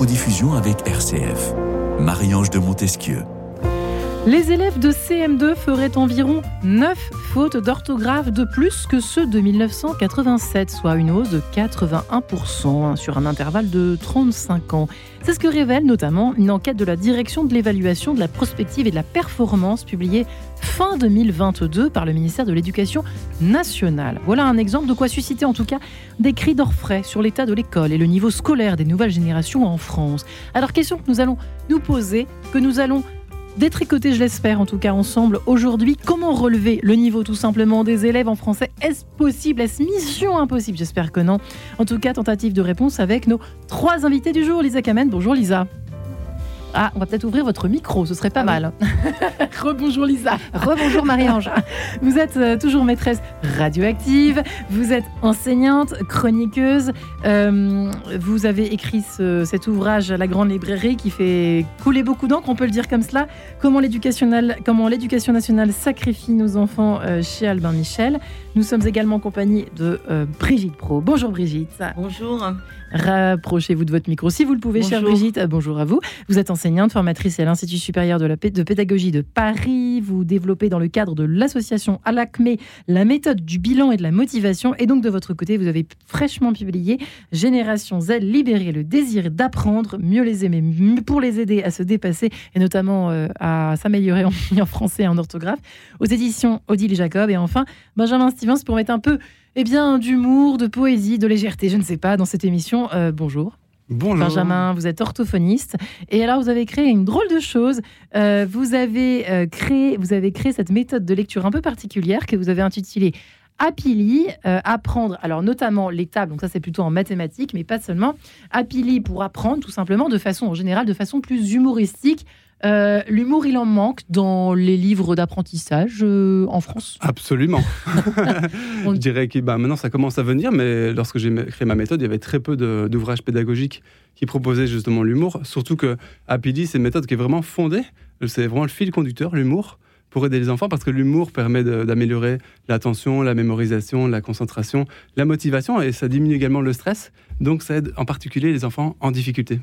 codiffusion avec RCF. Marie-Ange de Montesquieu. Les élèves de CM2 feraient environ 9 fautes d'orthographe de plus que ceux de 1987, soit une hausse de 81% hein, sur un intervalle de 35 ans. C'est ce que révèle notamment une enquête de la direction de l'évaluation de la prospective et de la performance publiée fin 2022 par le ministère de l'Éducation nationale. Voilà un exemple de quoi susciter en tout cas des cris d'orfraie sur l'état de l'école et le niveau scolaire des nouvelles générations en France. Alors question que nous allons nous poser, que nous allons détricoter, je l'espère en tout cas ensemble aujourd'hui. Comment relever le niveau tout simplement des élèves en français? Est-ce possible? Est-ce mission impossible? J'espère que non. En tout cas, tentative de réponse avec nos trois invités du jour. Lisa Kamen, bonjour Lisa. Ah, on va peut-être ouvrir votre micro, ce serait pas ah mal. Rebonjour Lisa. Rebonjour Marie-Ange. vous êtes euh, toujours maîtresse radioactive, vous êtes enseignante, chroniqueuse. Euh, vous avez écrit cet ouvrage à la Grande Librairie qui fait couler beaucoup d'encre, on peut le dire comme cela. Comment l'éducation nationale sacrifie nos enfants euh, chez Albin Michel? Nous sommes également en compagnie de Brigitte Pro. Bonjour Brigitte. Bonjour. Rapprochez-vous de votre micro si vous le pouvez, chère Brigitte. Bonjour à vous. Vous êtes enseignante, formatrice à l'Institut supérieur de, la, de pédagogie de Paris. Vous développez dans le cadre de l'association Alacmé la méthode du bilan et de la motivation. Et donc, de votre côté, vous avez fraîchement publié Génération Z, libérer le désir d'apprendre, mieux les aimer, pour les aider à se dépasser et notamment euh, à s'améliorer en, en, français et en orthographe, aux éditions Odile Jacob. Et enfin, Benjamin Stevens pour mettre un peu eh bien, d'humour, de poésie, de légèreté, je ne sais pas, dans cette émission. Euh, bonjour. Bonjour. Benjamin, vous êtes orthophoniste. Et alors, vous avez créé une drôle de chose. Euh, vous, avez, euh, créé, vous avez créé cette méthode de lecture un peu particulière que vous avez intitulée Apili, apprendre, alors notamment les tables, donc ça c'est plutôt en mathématiques, mais pas seulement. Apili pour apprendre tout simplement de façon, en général, de façon plus humoristique, euh, l'humour, il en manque dans les livres d'apprentissage euh, en France? Absolument. Je dirais que bah, maintenant, ça commence à venir, mais lorsque j'ai créé ma méthode, il y avait très peu d'ouvrages pédagogiques qui proposaient justement l'humour. Surtout que Happily, c'est une méthode qui est vraiment fondée. C'est vraiment le fil conducteur, l'humour, pour aider les enfants, parce que l'humour permet d'améliorer l'attention, la mémorisation, la concentration, la motivation, et ça diminue également le stress. Donc, ça aide en particulier les enfants en difficulté.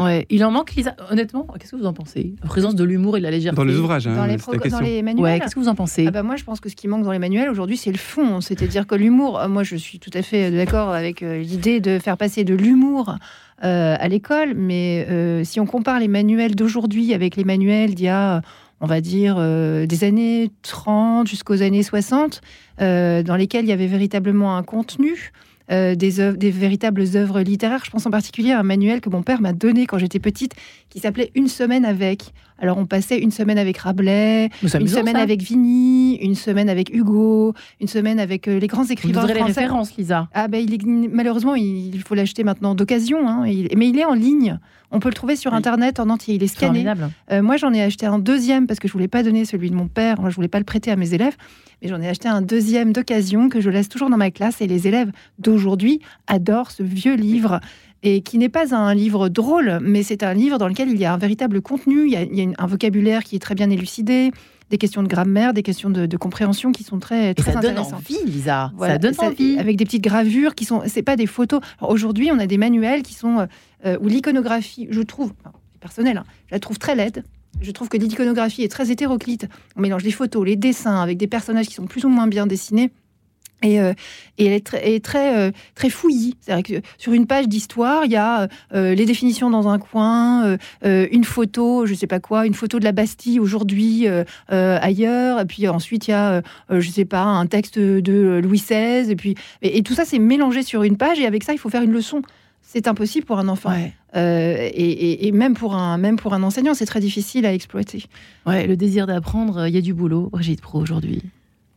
Ouais, il en manque, Lisa. Honnêtement, qu'est-ce que vous en pensez? La présence de l'humour et de la légèreté. Dans les ouvrages, hein, dans, les dans, les manuels. qu'est-ce que vous en pensez? Ah bah Moi, je pense que ce qui manque dans les manuels aujourd'hui, c'est le fond. C'est-à-dire que l'humour, euh, moi, je suis tout à fait d'accord avec euh, l'idée de faire passer de l'humour euh, à l'école. Mais si on compare les manuels d'aujourd'hui avec les manuels d'il y a on va dire, des années 30 jusqu'aux années 60, dans lesquels il y avait véritablement un contenu, euh, des, des véritables œuvres littéraires. Je pense en particulier à un manuel que mon père m'a donné quand j'étais petite, qui s'appelait Une semaine avec. Alors on passait une semaine avec Rabelais, une semaine avec Vigny, une semaine avec Hugo, une semaine avec euh, les grands écrivains Vous les références, Lisa. Ah ben il est, malheureusement il, faut l'acheter maintenant d'occasion, hein, mais il est en ligne. On peut le trouver sur internet en entier. Il est scanné. Euh, moi j'en ai acheté un deuxième parce que je voulais pas donner celui de mon père. Moi je voulais pas le prêter à mes élèves mais j'en ai acheté un deuxième d'occasion que je laisse toujours dans ma classe et les élèves d'aujourd'hui adorent ce vieux livre et qui n'est pas un livre drôle, mais c'est un livre dans lequel il y a un véritable contenu, il y a, un vocabulaire qui est très bien élucidé, des questions de grammaire, des questions de, compréhension qui sont très, très et ça donne envie, Lisa. ça donne envie. Avec des petites gravures qui sont, c'est pas des photos. Aujourd'hui, on a des manuels qui sont euh, où l'iconographie, je trouve, personnel, hein, je la trouve très laide. Je trouve que l'iconographie est très hétéroclite. On mélange les photos, les dessins avec des personnages qui sont plus ou moins bien dessinés. Et, euh, elle est très, très, euh, très fouillie. C'est-à-dire que sur une page d'histoire, il y a euh, les définitions dans un coin, une photo, je sais pas quoi, une photo de la Bastille aujourd'hui ailleurs, et puis ensuite il y a, je sais pas, un texte de Louis XVI, et puis et tout ça c'est mélangé sur une page, et avec ça il faut faire une leçon c'est impossible pour un enfant. Euh, et, même, pour un, même pour un enseignant, c'est très difficile à exploiter. Ouais, le désir d'apprendre, il y a du boulot, Brigitte Pro, aujourd'hui.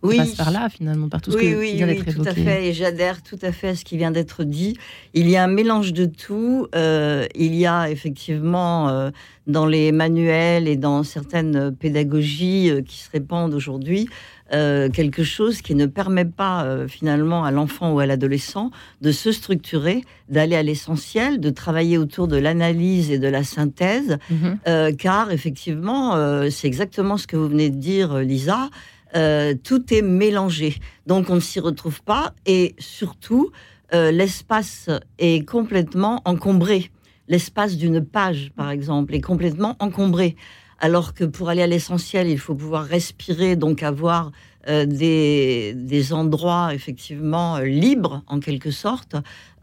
Oui. passe par là, finalement, par tout ce qui vient d'être évoqué. tout à fait. Et j'adhère tout à fait à ce qui vient d'être dit. Il y a un mélange de tout. Euh, il y a effectivement euh, dans les manuels et dans certaines pédagogies qui se répandent aujourd'hui euh, quelque chose qui ne permet pas euh, finalement à l'enfant ou à l'adolescent de se structurer, d'aller à l'essentiel, de travailler autour de l'analyse et de la synthèse, mhm. euh, car effectivement, c'est exactement ce que vous venez de dire, Lisa. Tout est mélangé, donc on ne s'y retrouve pas, et surtout, l'espace est complètement encombré. L'espace d'une page, par exemple, est complètement encombré. Alors que pour aller à l'essentiel, il faut pouvoir respirer, donc avoir euh, des, endroits effectivement euh, libres en quelque sorte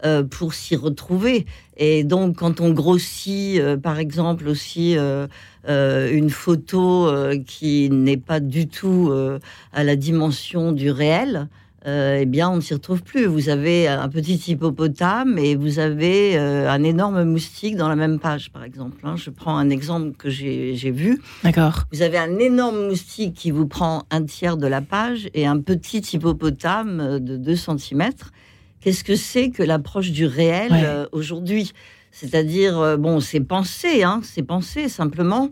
euh, pour s'y retrouver. Et donc quand on grossit par exemple aussi une photo qui n'est pas du tout à la dimension du réel, euh, eh bien, on ne s'y retrouve plus. Vous avez un petit hippopotame et vous avez euh, un énorme moustique dans la même page, par exemple. Hein. Je prends un exemple que j'ai vu. D'accord. Vous avez un énorme moustique qui vous prend un tiers de la page et un petit hippopotame euh, de 2 cm. Qu'est-ce que c'est que l'approche du réel aujourd'hui? C'est-à-dire, bon, c'est pensé, hein, c'est pensé simplement.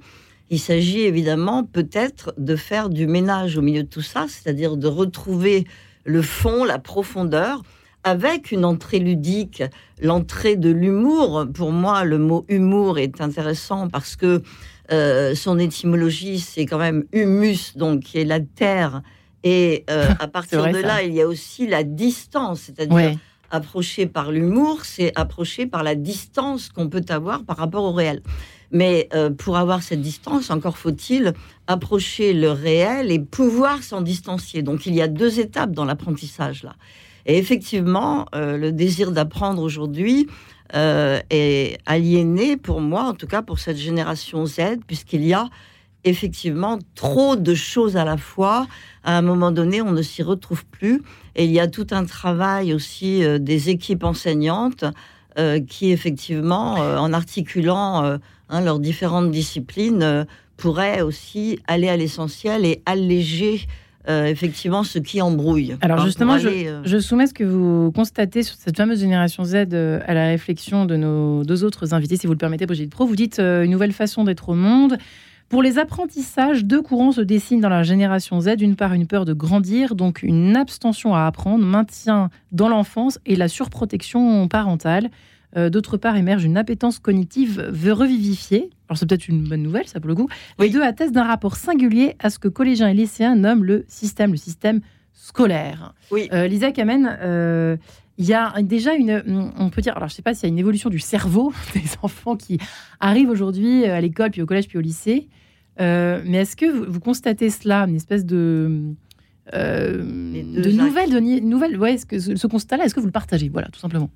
Il s'agit évidemment peut-être de faire du ménage au milieu de tout ça, c'est-à-dire de retrouver le fond, la profondeur, avec une entrée ludique, l'entrée de l'humour. Pour moi, le mot humour est intéressant parce que euh, son étymologie, c'est quand même humus, donc qui est la terre. Et euh, à partir de là, il y a aussi la distance, c'est-à-dire approcher par l'humour, c'est approcher par la distance qu'on peut avoir par rapport au réel. Mais euh, pour avoir cette distance, encore faut-il approcher le réel et pouvoir s'en distancier. Donc il y a deux étapes dans l'apprentissage là. Et effectivement, euh, le désir d'apprendre aujourd'hui euh, est aliéné pour moi, en tout cas pour cette génération Z, puisqu'il y a effectivement trop de choses à la fois. À un moment donné, on ne s'y retrouve plus. Et il y a tout un travail aussi des équipes enseignantes qui, effectivement, en articulant Hein, leurs différentes disciplines euh, pourraient aussi aller à l'essentiel et alléger euh, effectivement ce qui embrouille. Alors justement, euh, je, soumets ce que vous constatez sur cette fameuse génération Z à la réflexion de nos deux autres invités, si vous le permettez, Brigitte Pro. Vous dites une nouvelle façon d'être au monde. Pour les apprentissages, deux courants se dessinent dans la génération Z. D'une part, une peur de grandir, donc une abstention à apprendre, maintien dans l'enfance et la surprotection parentale. Euh, d'autre part, émerge une appétence cognitive revivifiée. Alors, c'est peut-être une bonne nouvelle, ça pour le coup. Les deux attestent d'un rapport singulier à ce que collégiens et lycéens nomment le système, le système scolaire. Oui. Euh, Lisa Kamen, euh, il y a déjà une, on peut dire, alors je ne sais pas s'il y a une évolution du cerveau des enfants qui arrivent aujourd'hui à l'école, puis au collège, puis au lycée. mais est-ce que vous, constatez cela, une espèce de, de nouvelles, de nouvelle, ouais, ce, que, ce constat-là, est-ce que vous le partagez? Voilà, tout simplement.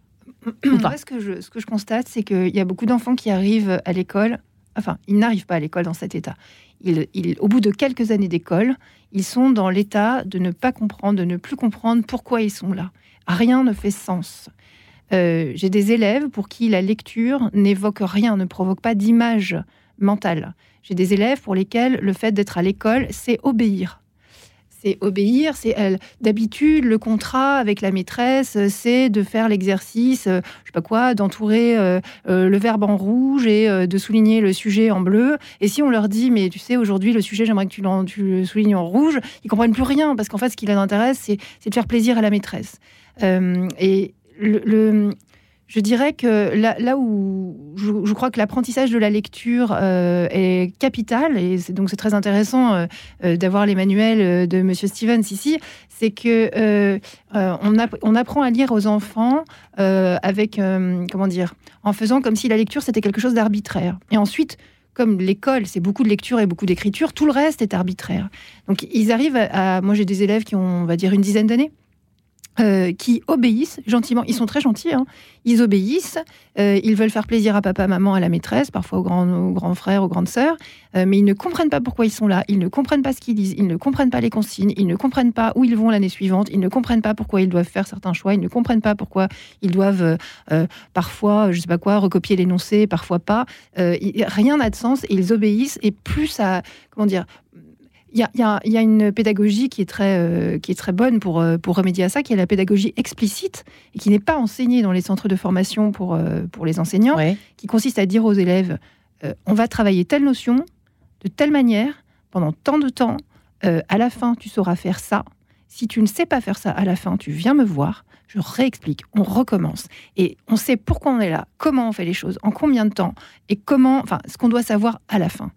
Moi, ce que je, ce que je constate, c'est qu'il y a beaucoup d'enfants qui arrivent à l'école. Enfin, ils n'arrivent pas à l'école dans cet état. Ils, au bout de quelques années d'école, ils sont dans l'état de ne pas comprendre, de ne plus comprendre pourquoi ils sont là. Rien ne fait sens. Euh, j'ai des élèves pour qui la lecture n'évoque rien, ne provoque pas d'image mentale. J'ai des élèves pour lesquels le fait d'être à l'école, c'est obéir c'est obéir. C'est d'habitude le contrat avec la maîtresse, c'est de faire l'exercice, euh, je sais pas quoi, d'entourer euh, euh, le verbe en rouge et de souligner le sujet en bleu. Et si on leur dit, mais tu sais, aujourd'hui le sujet, j'aimerais que tu, tu, le soulignes en rouge, ils comprennent plus rien parce qu'en fait, ce qui les intéresse, c'est de faire plaisir à la maîtresse. et le je dirais que là, où je, crois que l'apprentissage de la lecture euh, est capital, et donc c'est très intéressant euh, euh, d'avoir les manuels de Monsieur Stevens ici, c'est que on, on, apprend à lire aux enfants avec, comment dire, en faisant comme si la lecture c'était quelque chose d'arbitraire. Et ensuite, comme l'école, c'est beaucoup de lecture et beaucoup d'écriture, tout le reste est arbitraire. Donc ils arrivent à moi j'ai des élèves qui ont, on va dire, une dizaine d'années. Euh, qui obéissent gentiment. Ils sont très gentils, hein. ils obéissent, euh, ils veulent faire plaisir à papa, maman, à la maîtresse, parfois aux grands, grands frères, aux grandes sœurs, euh, mais ils ne comprennent pas pourquoi ils sont là, ils ne comprennent pas ce qu'ils disent, ils ne comprennent pas les consignes, ils ne comprennent pas où ils vont l'année suivante, ils ne comprennent pas pourquoi ils doivent faire certains choix, ils ne comprennent pas pourquoi ils doivent parfois, je sais pas quoi, recopier l'énoncé, parfois pas. rien n'a de sens et ils obéissent et plus ça, comment dire, il y, a, une pédagogie qui est très, euh, qui est très bonne pour, euh, pour remédier à ça, qui est la pédagogie explicite et qui n'est pas enseignée dans les centres de formation pour, euh, pour les enseignants, qui consiste à dire aux élèves on va travailler telle notion de telle manière pendant tant de temps. à la fin, tu sauras faire ça. Si tu ne sais pas faire ça à la fin, tu viens me voir. Je réexplique, on recommence. Et on sait pourquoi on est là, comment on fait les choses, en combien de temps, et comment, enfin, ce qu'on doit savoir à la fin.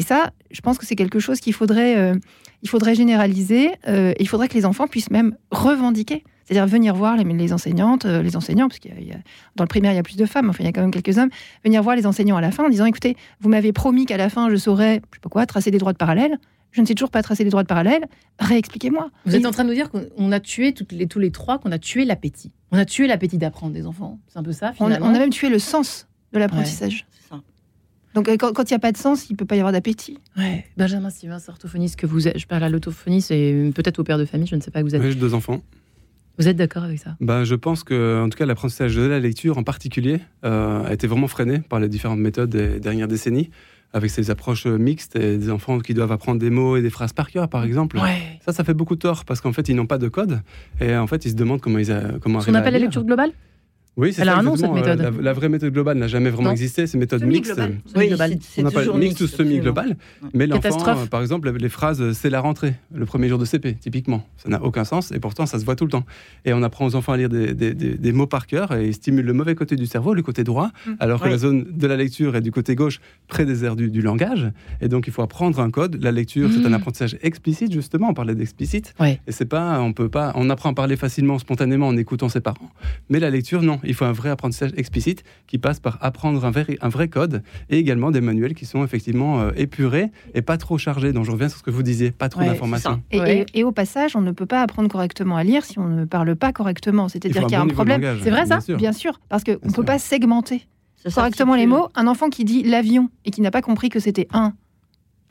Et ça, je pense que c'est quelque chose qu'il faudrait, euh, il faudrait généraliser. Euh, il faudrait que les enfants puissent même revendiquer C'est-à-dire venir voir les, les enseignantes, euh, les enseignants, parce que dans le primaire, il y a plus de femmes, enfin, il y a quand même quelques hommes, venir voir les enseignants à la fin en disant écoutez, vous m'avez promis qu'à la fin, je saurais, je sais pas quoi, tracer des droits de parallèle. Je ne sais toujours pas tracer des droits de parallèle. Réexpliquez-moi. Vous êtes en train de nous dire qu'on a tué toutes les, tous les trois, qu'on a tué l'appétit. On a tué l'appétit d'apprendre des enfants. C'est un peu ça, on, finalement. on a même tué le sens de l'apprentissage. C'est ça. Donc euh, quand il n'y a pas de sens, il ne peut pas y avoir d'appétit. Ouais. Benjamin Sylvain, orthophoniste que vous êtes. Je parle à l'orthophoniste et peut-être au père de famille, je ne sais pas que vous êtes. Oui, j'ai deux enfants. Vous êtes d'accord avec ça? Bah, je pense que, en tout cas, l'apprentissage de la lecture en particulier euh, a été vraiment freiné par les différentes méthodes des dernières décennies, avec ces approches mixtes et des enfants qui doivent apprendre des mots et des phrases par cœur, par exemple. Ouais. Ça, ça fait beaucoup de tort parce qu'en fait, ils n'ont pas de code et en fait, ils se demandent comment ils a- comment Ce qu'on appelle la lecture globale? Oui, c'est Elle a ça, un nom, cette méthode. Euh, La, la vraie méthode globale n'a jamais vraiment Non. existé. C'est une méthode mixte. Semi-globale. Oui, On appelle toujours mixte ou mixte, absolument. semi-global. Mais l'enfant, Catastrophe. euh, par exemple, les phrases euh, c'est la rentrée, le premier jour de CP, typiquement. Ça n'a aucun sens et pourtant ça se voit tout le temps. Et on apprend aux enfants à lire des, des- des- des mots par cœur et ils stimulent le mauvais côté du cerveau, le côté droit, Mm. alors que Oui. la zone de la lecture est du côté gauche, près des aires du, du langage. Et donc il faut apprendre un code. La lecture, c'est un Mm. apprentissage explicite, justement. On parlait d'explicite. Ouais. Et c'est pas, on peut pas, on apprend à parler facilement, spontanément en écoutant ses parents. Mais la lecture, non. Il faut un vrai apprentissage explicite qui passe par apprendre un vrai, un vrai code et également des manuels qui sont effectivement euh, épurés et pas trop chargés. Donc je reviens sur ce que vous disiez, pas trop Ouais, d'informations. Et, Ouais. et- et au passage, on ne peut pas apprendre correctement à lire si on ne parle pas correctement. C'est-à-dire qu'il y a bon un problème. C'est vrai, ça bien sûr. Bien sûr, parce qu'on ne peut pas segmenter correctement les mots. Un enfant qui dit l'avion et qui n'a pas compris que c'était un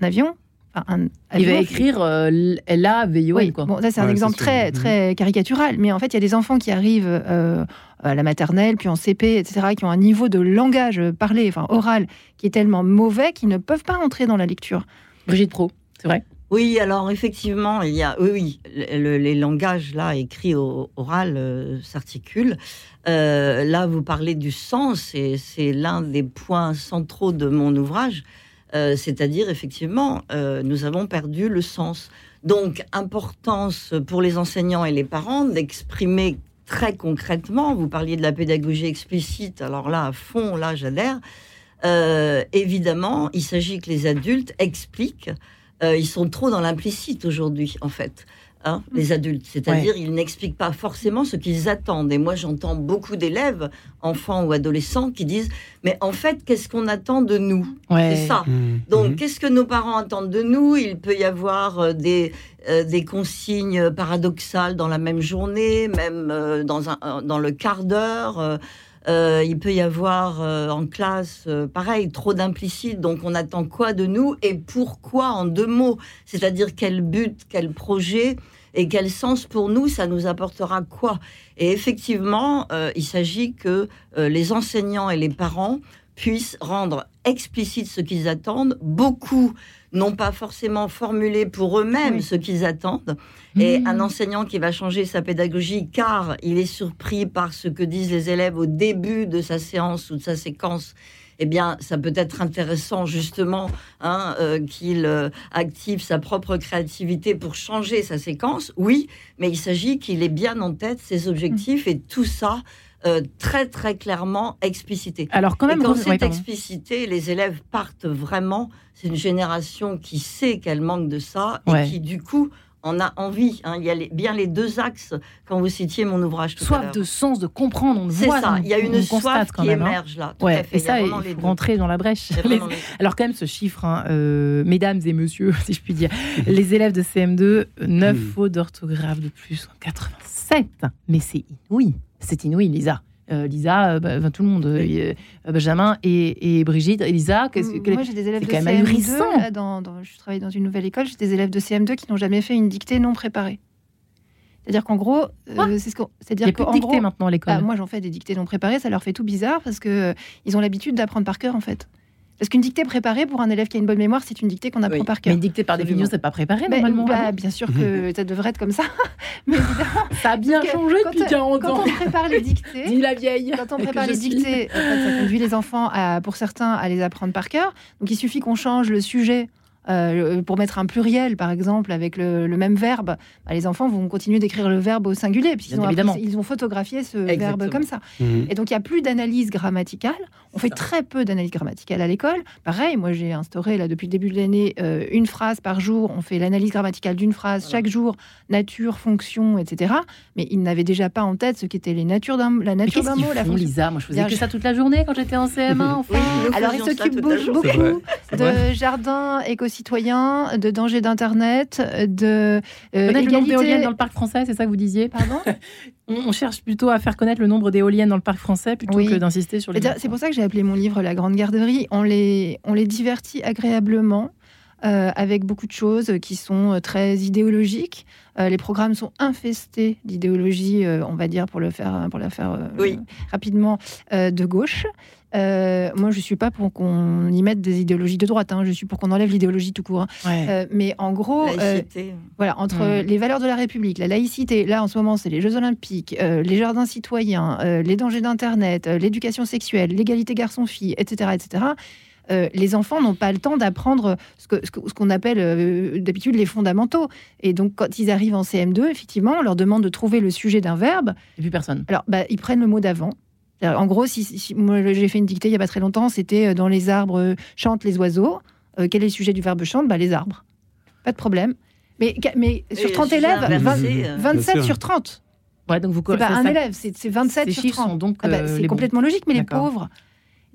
avion, un Il va écrire euh, L-A-V-I-O-N, Oui, quoi. bon, ça c'est un exemple très, très caricatural, mais en fait, il y a des enfants qui arrivent euh, à la maternelle, puis en CP, etc., qui ont un niveau de langage parlé, enfin oral, qui est tellement mauvais qu'ils ne peuvent pas entrer dans la lecture. Brigitte Pro, c'est vrai Oui, alors effectivement, il y a, oui, oui, le- les langages là écrits au oral euh, s'articulent. Euh, là, vous parlez du sens, et c'est l'un des points centraux de mon ouvrage. Euh, C'est-à-dire, effectivement, euh, nous avons perdu le sens. Donc, importance pour les enseignants et les parents d'exprimer très concrètement. Vous parliez de la pédagogie explicite, alors là, à fond, là, j'adhère. Euh, évidemment, il s'agit que les adultes expliquent ils sont trop dans l'implicite aujourd'hui, en fait. Hein, les adultes, c'est-à-dire ils n'expliquent pas forcément ce qu'ils attendent. Et moi, j'entends beaucoup d'élèves, enfants ou adolescents, qui disent mais en fait, qu'est-ce qu'on attend de nous? Ouais. C'est ça. Mhm. Donc, Mhm. qu'est-ce que nos parents attendent de nous? Il peut y avoir euh, des, euh, des consignes paradoxales dans la même journée, même euh, dans, un, euh, dans le quart d'heure. euh, euh, il peut y avoir euh, en classe, euh, pareil, trop d'implicite. Donc, on attend quoi de nous et pourquoi en deux mots? C'est-à-dire quel but, quel projet et quel sens pour nous ça nous apportera quoi? Et effectivement, il s'agit que les enseignants et les parents puissent rendre explicite ce qu'ils attendent. Beaucoup n'ont pas forcément formulé pour eux-mêmes Oui. ce qu'ils attendent. Et Mmh. un enseignant qui va changer sa pédagogie car il est surpris par ce que disent les élèves au début de sa séance ou de sa séquence, eh bien, ça peut être intéressant justement hein, euh, qu'il euh, active sa propre créativité pour changer sa séquence. Oui, mais il s'agit qu'il ait bien en tête ses objectifs et tout ça euh, très très clairement explicité. Alors, quand même, Et quand c'est pardon. explicité, les élèves partent vraiment. C'est une génération qui sait qu'elle manque de ça et qui, du coup, en a envie. hein. Il y a les- bien les deux axes quand vous citiez mon ouvrage tout soif de sens, de comprendre, on le C'est voit. ça, il y a une soif qui même, hein. émerge là. tout Ouais, à fait. et Il y a ça, il les faut deux. rentrer dans la brèche. Les. Alors quand même ce chiffre, hein, euh, mesdames et messieurs, si je puis dire, les élèves de CM2, 9 Mm. fautes d'orthographe de plus en 87. Mais c'est inouï, c'est inouï, Lisa. Euh, Lisa, euh, bah, tout le monde, euh, Benjamin et, et Brigitte. Et Lisa, qu'est-ce que- Moi, j'ai des élèves de quand même CM2. ahurissant. là, dans, dans- je travaille dans une nouvelle école. J'ai des élèves de CM2 qui n'ont jamais fait une dictée non préparée. C'est-à-dire qu'en gros, euh, Quoi c'est ce qu'on. il n'y a plus de qu'en dictée gros, maintenant à l'école. bah, moi, j'en fais des dictées non préparées. Ça leur fait tout bizarre parce que euh, ils ont l'habitude d'apprendre par cœur, en fait. Parce qu'une dictée préparée pour un élève qui a une bonne mémoire, c'est une dictée qu'on apprend Oui. par mais cœur. une dictée par Absolument. définition, c'est pas préparé Mais, normalement. bah, hein. bien sûr que ça devrait être comme ça. Mais évidemment, ça a bien changé quand depuis on- 40 quand ans. on prépare les dictées, Dis la vieille. Quand on prépare les suis. dictées, en fait, ça conduit les enfants, à, pour certains, à les apprendre par cœur. Donc il suffit qu'on change le sujet euh, pour mettre un pluriel, par exemple, avec le, même verbe, bah, les enfants vont continuer d'écrire le verbe au singulier, puisqu'ils ont, ils ont photographié ce verbe comme ça. Mhm. Et donc, il n'y a plus d'analyse grammaticale. On fait très peu d'analyse grammaticale à l'école. Pareil, moi, j'ai instauré, là, depuis le début de l'année, euh, une phrase par jour. On fait l'analyse grammaticale d'une phrase chaque jour, nature, fonction, etc. Mais ils n'avaient déjà pas en tête ce qu'étaient les natures d'un, la nature d'un Qu'est-ce mot, qu'ils la font, fonction. Lisa? Moi, je faisais Bien, que je- ça toute la journée quand j'étais en CM1. Enfin. nous Alors, ils s'occupent beaucoup, beaucoup C'est vrai. de éco-citoyens, de dangers d'Internet, de euh, Connaître le nombre d'éoliennes dans le parc français, c'est ça que vous disiez Pardon? On, on cherche plutôt à faire connaître le nombre d'éoliennes dans le parc français plutôt Oui. que d'insister sur les. C'est pour ça que j'ai appelé mon livre La Grande Garderie. On les, on les divertit agréablement. euh, avec beaucoup de choses qui sont euh, très idéologiques. Euh, les programmes sont infestés d'idéologie, euh, on va dire, pour le faire, pour la faire euh, Oui. rapidement, euh, de gauche. Euh, moi, je suis pas pour qu'on y mette des idéologies de droite. hein. Je suis pour qu'on enlève l'idéologie tout court. hein. Ouais. Euh, mais en gros, euh, Laïcité. voilà, entre Mm. les valeurs de la République, la laïcité, là en ce moment c'est les Jeux Olympiques, euh, les jardins citoyens, euh, les dangers d'Internet, euh, l'éducation sexuelle, l'égalité garçon-fille, etc. etc. euh, les enfants n'ont pas le temps d'apprendre ce que- ce que- ce qu'on appelle euh, d'habitude les fondamentaux. Et donc quand ils arrivent en CM2, effectivement, on leur demande de trouver le sujet d'un verbe. Et puis personne. Alors, bah, ils prennent le mot d'avant. C'est-à-dire, En gros, si, j'ai fait une dictée il y a pas très longtemps, c'était euh, dans les arbres euh, chantent les oiseaux. Euh, quel est le sujet du verbe chante? Bah, Les arbres. Pas de problème. Mais, mais sur le 30 sujet élèves, inversé, 20 euh, 27 sûr. sur 30. Ouais, donc vous C'est pas un ça- élève, c'est c'est 27 Ces sur chiffres 30. sont donc Ah bah, euh, c'est bons. complètement logique, mais les pauvres,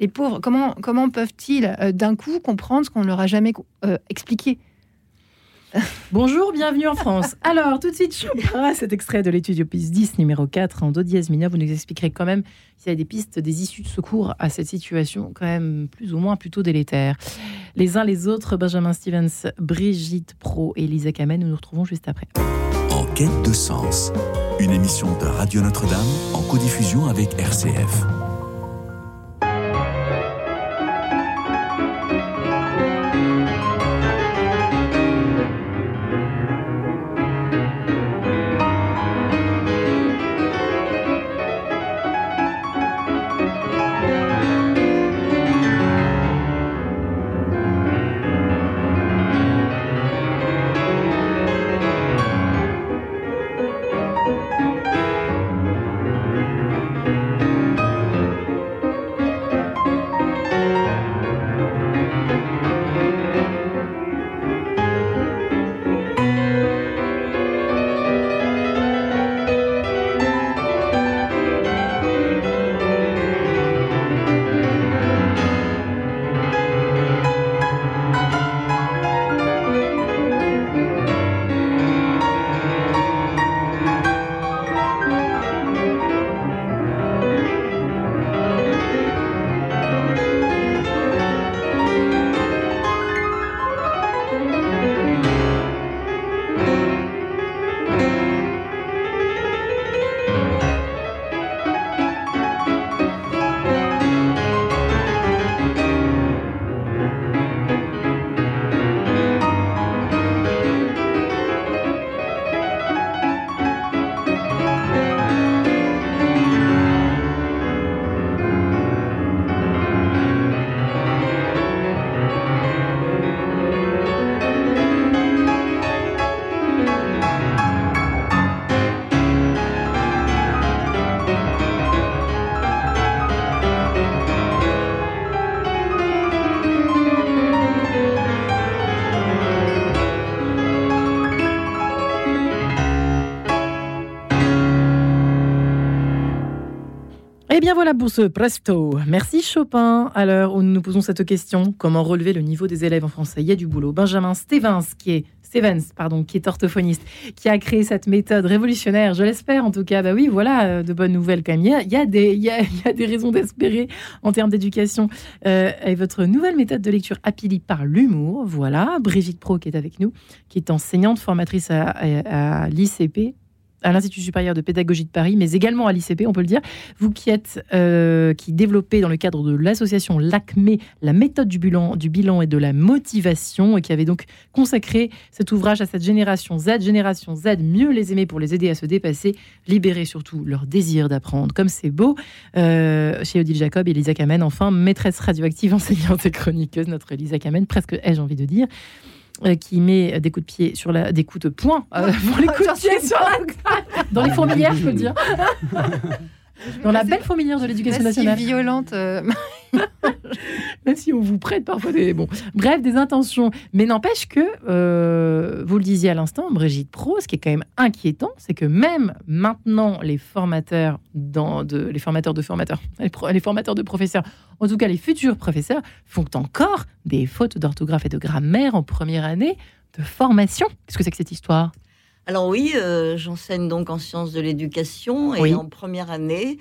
les pauvres, comment, comment peuvent-ils euh, d'un coup comprendre ce qu'on ne leur a jamais euh, expliqué? Bonjour, bienvenue en France. Alors, tout de suite, Chopin, cet extrait de l'étude Opus 10, numéro 4, en do dièse mineur. Vous nous expliquerez quand même s'il y a des pistes, des issues de secours à cette situation, quand même plus ou moins plutôt délétère. Les uns les autres, Benjamin Stevens, Brigitte Pro et Lisa Kamen, nous nous retrouvons juste après. En quête de sens, une émission de Radio Notre-Dame en codiffusion avec RCF. Voilà pour ce presto. Merci Chopin. À l'heure où nous nous posons cette question, comment relever le niveau des élèves en français? Il y a du boulot. Benjamin Stevens, qui est orthophoniste, qui a créé cette méthode révolutionnaire, je l'espère en tout cas. Bah oui, voilà, euh, de bonnes nouvelles quand même. Il y a, des, raisons d'espérer en termes d'éducation. Euh, et votre nouvelle méthode de lecture Apili par l'humour, voilà. Brigitte Pro qui est avec nous, qui est enseignante, formatrice à, à l'ICP, à l'Institut supérieur de pédagogie de Paris, mais également à l'ICP, on peut le dire. Vous qui êtes, euh, qui développez dans le cadre de l'association LACME la méthode du bilan, et de la motivation, et qui avez donc consacré cet ouvrage à cette génération Z, génération Z, mieux les aimer pour les aider à se dépasser, libérer surtout leur désir d'apprendre. Comme c'est beau, euh, chez Odile Jacob et Elisa Kamen, enfin, maîtresse radioactive, enseignante et chroniqueuse, notre Elisa Kamen, presque ai-je envie de dire. Euh, qui met des coups de pied sur la, des coups de poing euh, pour les coups de pied sur la, dans les fourmilières, je peux dire. Dans la belle fourmilière de l'éducation nationale. Si violente. Même si on vous prête parfois des. Bon, bref, des intentions. Mais n'empêche que, euh, vous le disiez à l'instant, Brigitte Pro, ce qui est quand même inquiétant, c'est que même maintenant, les formateurs, dans de, les formateurs de formateurs, les, formateurs de professeurs, en tout cas les futurs professeurs, font encore des fautes d'orthographe et de grammaire en première année de formation. Qu'est-ce que c'est que cette histoire? Alors oui, euh, j'enseigne donc en sciences de l'éducation et en première année,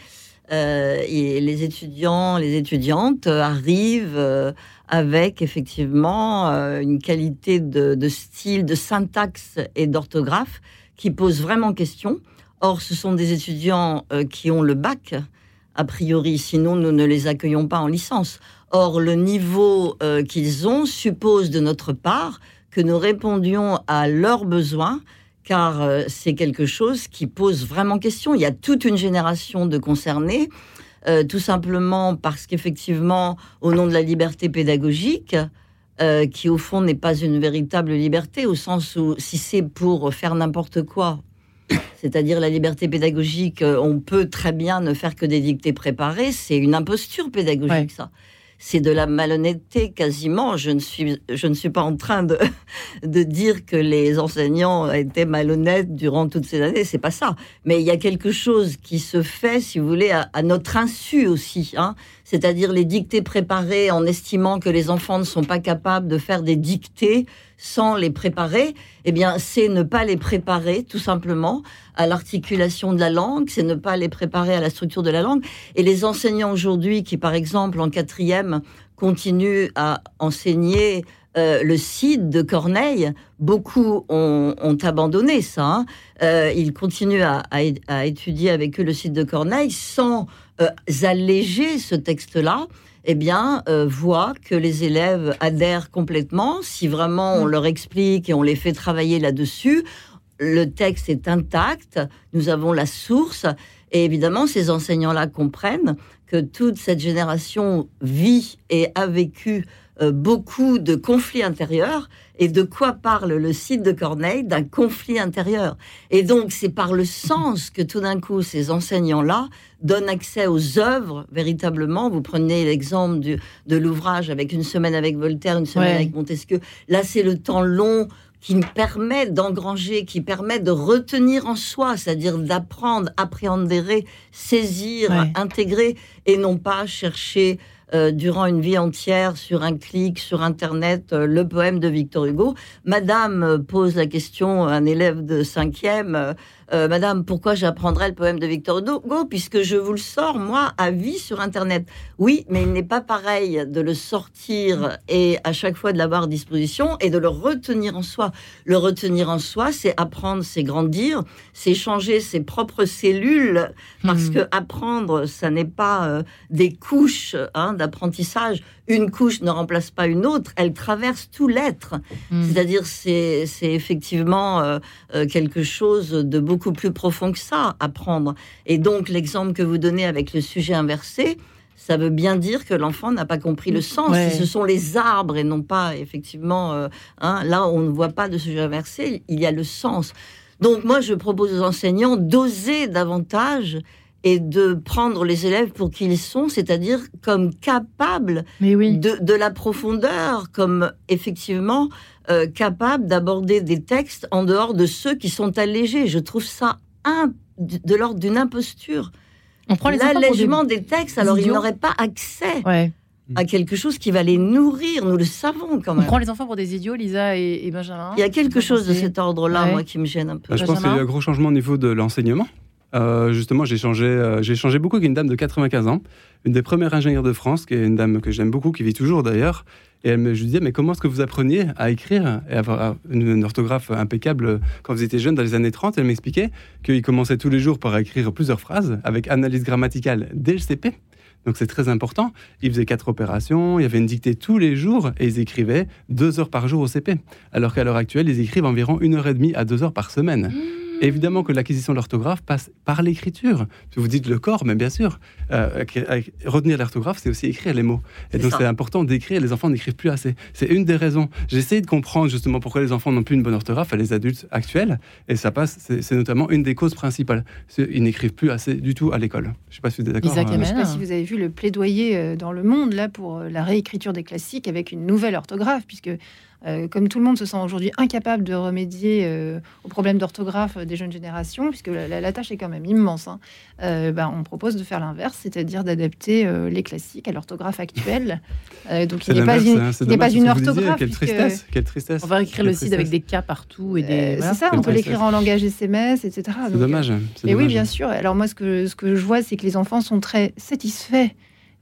euh, et les étudiants, les étudiantes arrivent euh, avec effectivement une qualité de, style, de syntaxe et d'orthographe qui pose vraiment question. Or, ce sont des étudiants qui ont le bac, a priori, sinon nous ne les accueillons pas en licence. Or, le niveau qu'ils ont suppose de notre part que nous répondions à leurs besoins car euh, c'est quelque chose qui pose vraiment question. Il y a toute une génération de concernés, euh, tout simplement parce qu'effectivement, au nom de la liberté pédagogique, euh, qui au fond n'est pas une véritable liberté, au sens où si c'est pour faire n'importe quoi, c'est-à-dire la liberté pédagogique, on peut très bien ne faire que des dictées préparées, c'est une imposture pédagogique, ça c'est de la malhonnêteté quasiment. Je ne suis, je ne suis pas en train de, dire que les enseignants étaient malhonnêtes durant toutes ces années, c'est pas ça. Mais il y a quelque chose qui se fait, si vous voulez, à, notre insu aussi. Hein. C'est-à-dire les dictées préparées en estimant que les enfants ne sont pas capables de faire des dictées sans les préparer, eh bien, c'est ne pas les préparer, tout simplement, à l'articulation de la langue, c'est ne pas les préparer à la structure de la langue. Et les enseignants aujourd'hui, qui, par exemple, en quatrième, continuent à enseigner euh, le Cid de Corneille, beaucoup ont, abandonné ça. Hein. Euh, ils continuent à, étudier avec eux le Cid de Corneille sans euh, alléger ce texte-là eh bien, euh, voient que les élèves adhèrent complètement. Si vraiment on mm. leur explique et on les fait travailler là-dessus, le texte est intact, nous avons la source, et évidemment, ces enseignants-là comprennent que toute cette génération vit et a vécu beaucoup de conflits intérieurs. Et de quoi parle le site de Corneille? D'un conflit intérieur. Et donc, c'est par le sens que tout d'un coup, ces enseignants-là donnent accès aux œuvres, véritablement. Vous prenez l'exemple de l'ouvrage avec une semaine avec Voltaire, une semaine avec Montesquieu. Là, c'est le temps long qui permet d'engranger, qui permet de retenir en soi, c'est-à-dire d'apprendre, appréhender, saisir, intégrer, et non pas chercher euh, durant une vie entière sur un clic sur Internet euh, le poème de Victor Hugo. Madame euh, pose la question à un élève de cinquième euh, Madame, pourquoi j'apprendrais le poème de Victor Hugo Puisque je vous le sors, moi, à vie sur Internet? Oui, mais il n'est pas pareil de le sortir et à chaque fois de l'avoir à disposition et de le retenir en soi. Le retenir en soi, c'est apprendre, c'est grandir, c'est changer ses propres cellules. Parce hmm. que apprendre, ça n'est pas euh, des couches hein, d'apprentissage une couche ne remplace pas une autre, elle traverse tout l'être. Hmm. C'est-à-dire, c'est, effectivement euh, quelque chose de beaucoup plus profond que ça, apprendre. Et donc, l'exemple que vous donnez avec le sujet inversé, ça veut bien dire que l'enfant n'a pas compris le sens. Ce sont les arbres et non pas, effectivement, euh, hein, là, on ne voit pas de sujet inversé, il y a le sens. Donc, moi, je propose aux enseignants d'oser davantage et de prendre les élèves pour qui ils sont, c'est-à-dire comme capables de, la profondeur, comme effectivement euh, capables d'aborder des textes en dehors de ceux qui sont allégés. Je trouve ça un, de l'ordre d'une imposture. On prend l'allègement des... textes, alors ils n'auraient pas accès. à quelque chose qui va les nourrir, nous le savons quand même. On prend les enfants pour des idiots, Lisa et, Benjamin. Il y a quelque chose de cet ordre-là, moi, qui me gêne un peu. Bah, je pense qu'il y a un gros changement au niveau de l'enseignement. Euh, justement, j'ai changé, euh, j'ai changé beaucoup avec une dame de 95 ans, une des premières ingénieures de France, qui est une dame que j'aime beaucoup, qui vit toujours d'ailleurs. Et elle me, je lui disais, mais comment est-ce que vous appreniez à écrire et avoir une, orthographe impeccable quand vous étiez jeune dans les années 30 Elle m'expliquait qu'il commençait tous les jours par écrire plusieurs phrases avec analyse grammaticale dès le CP. Donc c'est très important. Ils faisaient quatre opérations, il y avait une dictée tous les jours et ils écrivaient deux heures par jour au CP. Alors qu'à l'heure actuelle, ils écrivent environ une heure et demie à deux heures par semaine. Mmh. Évidemment que l'acquisition de l'orthographe passe par l'écriture. Vous dites le corps, mais bien sûr, euh, retenir l'orthographe, c'est aussi écrire les mots. Et donc c'est important d'écrire. Les enfants n'écrivent plus assez. C'est une des raisons. J'essaie de comprendre justement pourquoi les enfants n'ont plus une bonne orthographe à les adultes actuels, et ça passe. C'est notamment une des causes principales. Ils n'écrivent plus assez du tout à l'école. Je ne sais pas si vous êtes d'accord. Euh, je ne sais pas si vous avez vu le plaidoyer euh, dans le monde là pour la réécriture des classiques avec une nouvelle orthographe, puisque euh, comme tout le monde se sent aujourd'hui incapable de remédier euh, aux problèmes d'orthographe des jeunes générations, puisque la, tâche est quand même immense, hein, euh, ben, on propose de faire l'inverse, c'est-à-dire d'adapter les classiques à l'orthographe actuelle. donc il n'est pas, une, hein, pas une orthographe. Quelle tristesse, quelle tristesse. On va écrire le site avec des cas partout. et des... C'est ça, on peut l'écrire en langage SMS, etc. C'est dommage. Mais oui, bien sûr. Alors moi, ce que, ce que je vois, c'est que les enfants sont très satisfaits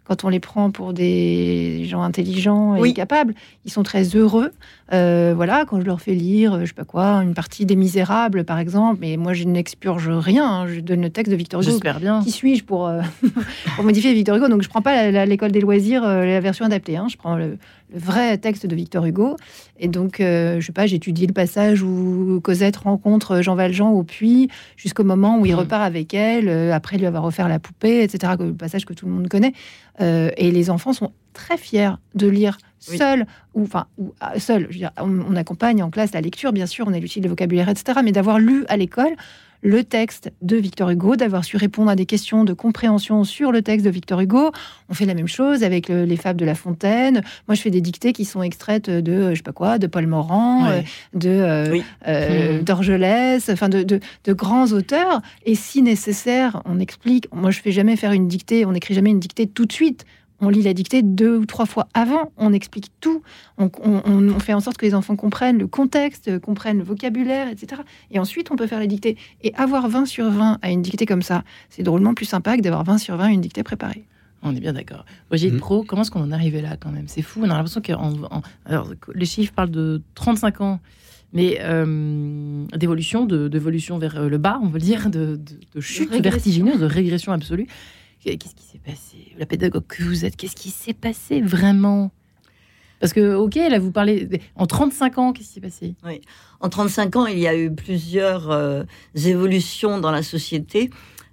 quand on les prend pour des gens intelligents et capables, ils sont très heureux. Euh, voilà, quand je leur fais lire, je sais pas quoi, une partie des Misérables, par exemple, mais moi je n'expurge rien. Hein. je donne le texte de Victor Hugo. J'espère bien. Qui suis-je pour, euh, pour modifier Victor Hugo? Donc je prends pas l'école des loisirs, euh, la version adaptée. Hein. je prends le, vrai texte de Victor Hugo. Et donc, je sais pas, j'étudie le passage où Cosette rencontre Jean Valjean au puits, jusqu'au moment où il hmm. repart avec elle, après lui avoir offert la poupée, etc. Le passage que tout le monde connaît. et les enfants sont très fiers de lire seul ou enfin ou, ah, seul. on, accompagne en classe la lecture, bien sûr, on élucide le vocabulaire, etc. Mais d'avoir lu à l'école le texte de Victor Hugo, d'avoir su répondre à des questions de compréhension sur le texte de Victor Hugo. On fait la même chose avec les fables de La Fontaine. Moi, je fais des dictées qui sont extraites de, je sais pas quoi, de Paul Morand, euh, de euh, euh, mmh. d'Orgelès, enfin de, de, de, grands auteurs. Et si nécessaire, on explique. Moi, je fais jamais faire une dictée, on n'écrit jamais une dictée tout de suite on lit la dictée deux ou trois fois avant, on explique tout, on, fait en sorte que les enfants comprennent le contexte, comprennent le vocabulaire, etc. Et ensuite, on peut faire la dictée. Et avoir 20 sur 20 à une dictée comme ça, c'est drôlement plus sympa que d'avoir 20 sur 20 à une dictée préparée. On est bien d'accord. Roger mmh. Pro, comment est-ce qu'on en est arrivé là quand même? C'est fou, on a l'impression que les chiffres parlent de 35 ans mais euh, d'évolution, d'évolution vers le bas, on veut dire, de, de chute vertigineuse, de régression absolue. Qu'est-ce qui s'est passé La pédagogue que vous êtes, qu'est-ce qui s'est passé vraiment? Parce que, ok, là, vous parlez. En 35 ans, qu'est-ce qui s'est passé? Oui. En 35 ans, il y a eu plusieurs euh, évolutions dans la société.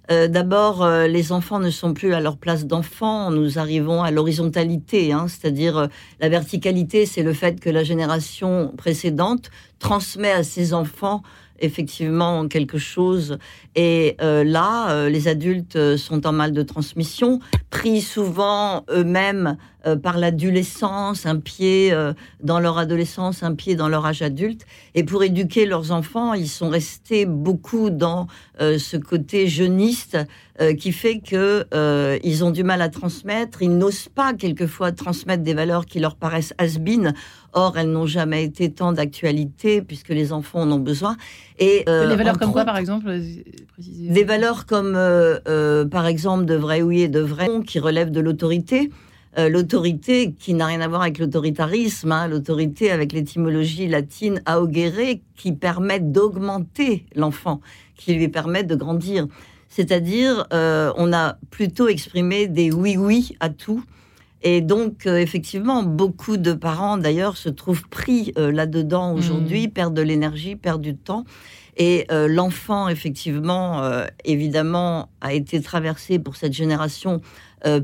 Euh, d'abord, euh, les enfants ne sont plus à leur place d'enfants. Nous arrivons à l'horizontalité, hein, c'est-à-dire la verticalité, c'est le fait que la génération précédente transmet à ses enfants effectivement quelque chose. Et euh, là, euh, les adultes euh, sont en mal de transmission, pris souvent eux-mêmes par l'adolescence, un pied dans leur adolescence, un pied dans leur âge adulte. Et pour éduquer leurs enfants, ils sont restés beaucoup dans ce côté jeuniste qui fait que ils ont du mal à transmettre. Ils n'osent pas quelquefois transmettre des valeurs qui leur paraissent has Or, elles n'ont jamais été tant d'actualité puisque les enfants en ont besoin. Et euh, les valeurs comme quoi, par exemple euh, Des valeurs comme, euh, par exemple, de vrai oui et de vrai non, qui relèvent de l'autorité. L'autorité qui n'a rien à voir avec l'autoritarisme, hein, l'autorité avec l'étymologie latine augere, qui permet d'augmenter l'enfant, qui lui permet de grandir. C'est-à-dire, on a plutôt exprimé des oui-oui à tout, et donc, euh, effectivement, beaucoup de parents, d'ailleurs, se trouvent pris euh, là-dedans aujourd'hui, mmh. perdent de l'énergie, perdent du temps. Et euh, l'enfant, effectivement, évidemment, a été traversé pour cette génération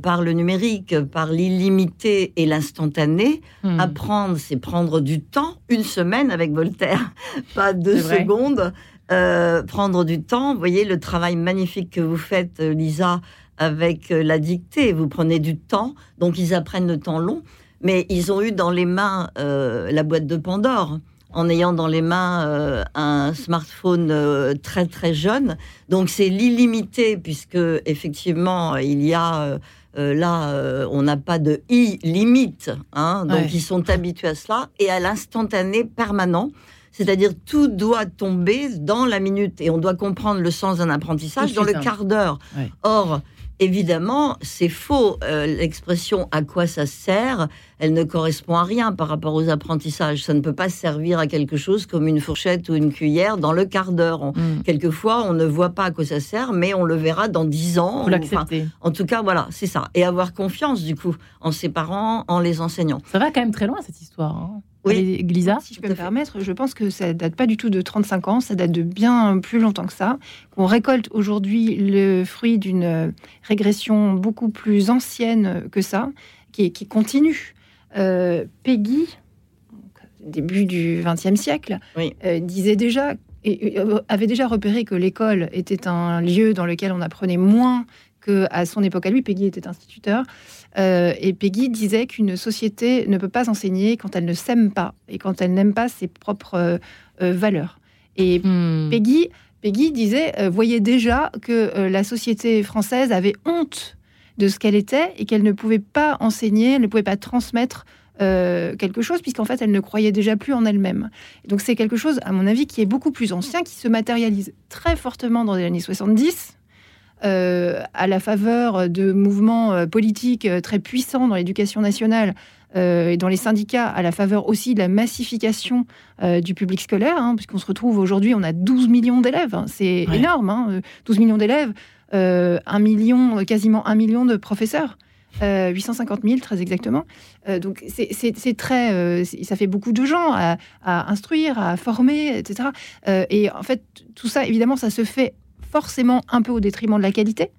par le numérique, par l'illimité et l'instantané. Mmh. Apprendre, c'est prendre du temps, une semaine avec Voltaire, pas deux secondes. prendre du temps. Vous voyez le travail magnifique que vous faites, Lisa, avec euh, la dictée. Vous prenez du temps, donc ils apprennent le temps long, mais ils ont eu dans les mains euh, la boîte de Pandore en ayant dans les mains euh, un smartphone très très jeune. Donc c'est l'illimité puisque effectivement il y a là on n'a pas de i limite, hein, donc ils sont habitués à cela et à l'instantané permanent. C'est-à-dire tout doit tomber dans la minute et on doit comprendre le sens d'un apprentissage dans le quart d'heure. Or, Évidemment, c'est faux. Euh, l'expression à quoi ça sert, elle ne correspond à rien par rapport aux apprentissages. Ça ne peut pas servir à quelque chose comme une fourchette ou une cuillère dans le quart d'heure. Mm. Quelquefois, on ne voit pas à quoi ça sert, mais on le verra dans dix ans. en tout cas, voilà, c'est ça. Et avoir confiance, du coup, en ses parents, en les enseignants. Ça va quand même très loin, cette histoire. Hein. Oui. Glisa Si je peux me permettre, je pense que ça date pas du tout de 35 ans, ça date de bien plus longtemps que ça. On récolte aujourd'hui le fruit d'une régression beaucoup plus ancienne que ça, qui, qui continue. Euh, Peggy, début du XXe siècle, euh, disait déjà et euh, avait déjà repéré que l'école était un lieu dans lequel on apprenait moins qu'à son époque à lui. Peggy était instituteur. Euh, et Peggy disait qu'une société ne peut pas enseigner quand elle ne s'aime pas et quand elle n'aime pas ses propres valeurs. Et hmm. Peggy, Peggy disait, voyait déjà que la société française avait honte de ce qu'elle était et qu'elle ne pouvait pas enseigner, elle ne pouvait pas transmettre euh, quelque chose, puisqu'en fait, elle ne croyait déjà plus en elle-même. Donc c'est quelque chose, à mon avis, qui est beaucoup plus ancien, qui se matérialise très fortement dans les années 70, euh, à la faveur de mouvements euh, politiques très puissants dans l'éducation nationale et dans les syndicats, à la faveur aussi de la massification du public scolaire, hein, puisqu'on se retrouve aujourd'hui, on a 12 millions d'élèves, hein. c'est énorme, 12 hein, millions d'élèves, un million, quasiment un million de professeurs. 850 euh, 000 très exactement. Euh, donc c'est très, euh, ça fait beaucoup de gens à, instruire, à former, etc. et en fait, tout ça, évidemment, ça se fait forcément un peu au détriment de la qualité.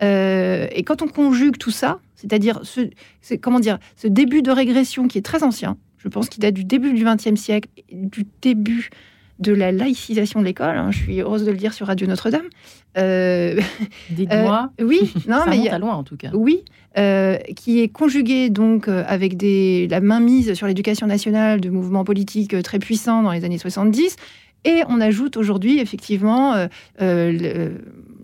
et quand on conjugue tout ça, c'est-à-dire ce, comment dire, ce début de régression qui est très ancien, je pense qu'il date du début du XXe siècle, du début de la laïcisation de l'école. Hein, je suis heureuse de le dire sur Radio Notre-Dame. Euh, Dites-moi. Euh, oui, non, ça mais monte à loin en tout cas. Oui, euh, qui est conjugué donc euh, avec des, la mainmise sur l'éducation nationale de mouvements politiques très puissants dans les années 70. Et on ajoute aujourd'hui effectivement le,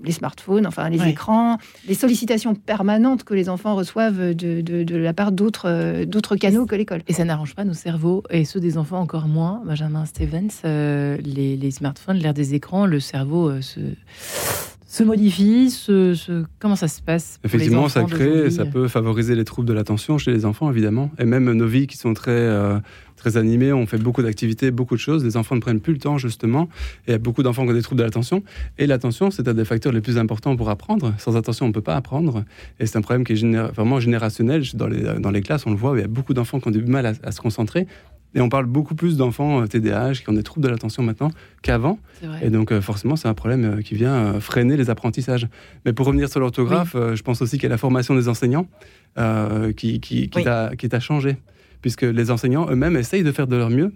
les smartphones, enfin les écrans, les sollicitations permanentes que les enfants reçoivent de, de, la part d'autres euh, d'autres canaux que l'école. Et ça n'arrange pas nos cerveaux, et ceux des enfants encore moins. Benjamin Stevens, euh, les, les, smartphones, l'air des écrans, le cerveau euh, se se modifie Comment ça se passe Effectivement, ça crée, ça peut favoriser les troubles de l'attention chez les enfants, évidemment. Et même nos vies qui sont très, très animées, on fait beaucoup d'activités, beaucoup de choses. Les enfants ne prennent plus le temps, justement. Et il y a beaucoup d'enfants qui ont des troubles de l'attention. Et l'attention, c'est un des facteurs les plus importants pour apprendre. Sans attention, on ne peut pas apprendre. Et c'est un problème qui est vraiment générationnel. Dans les, dans les classes, on le voit, il y a beaucoup d'enfants qui ont du mal à, se concentrer. Et on parle beaucoup plus d'enfants TDAH euh, qui ont des troubles de l'attention maintenant qu'avant. Et donc, euh, forcément, c'est un problème euh, qui vient freiner les apprentissages. Mais pour revenir sur l'orthographe, je pense aussi qu'il y a la formation des enseignants qui, qui, qui, qui t'a changé puisque les enseignants eux-mêmes essayent de faire de leur mieux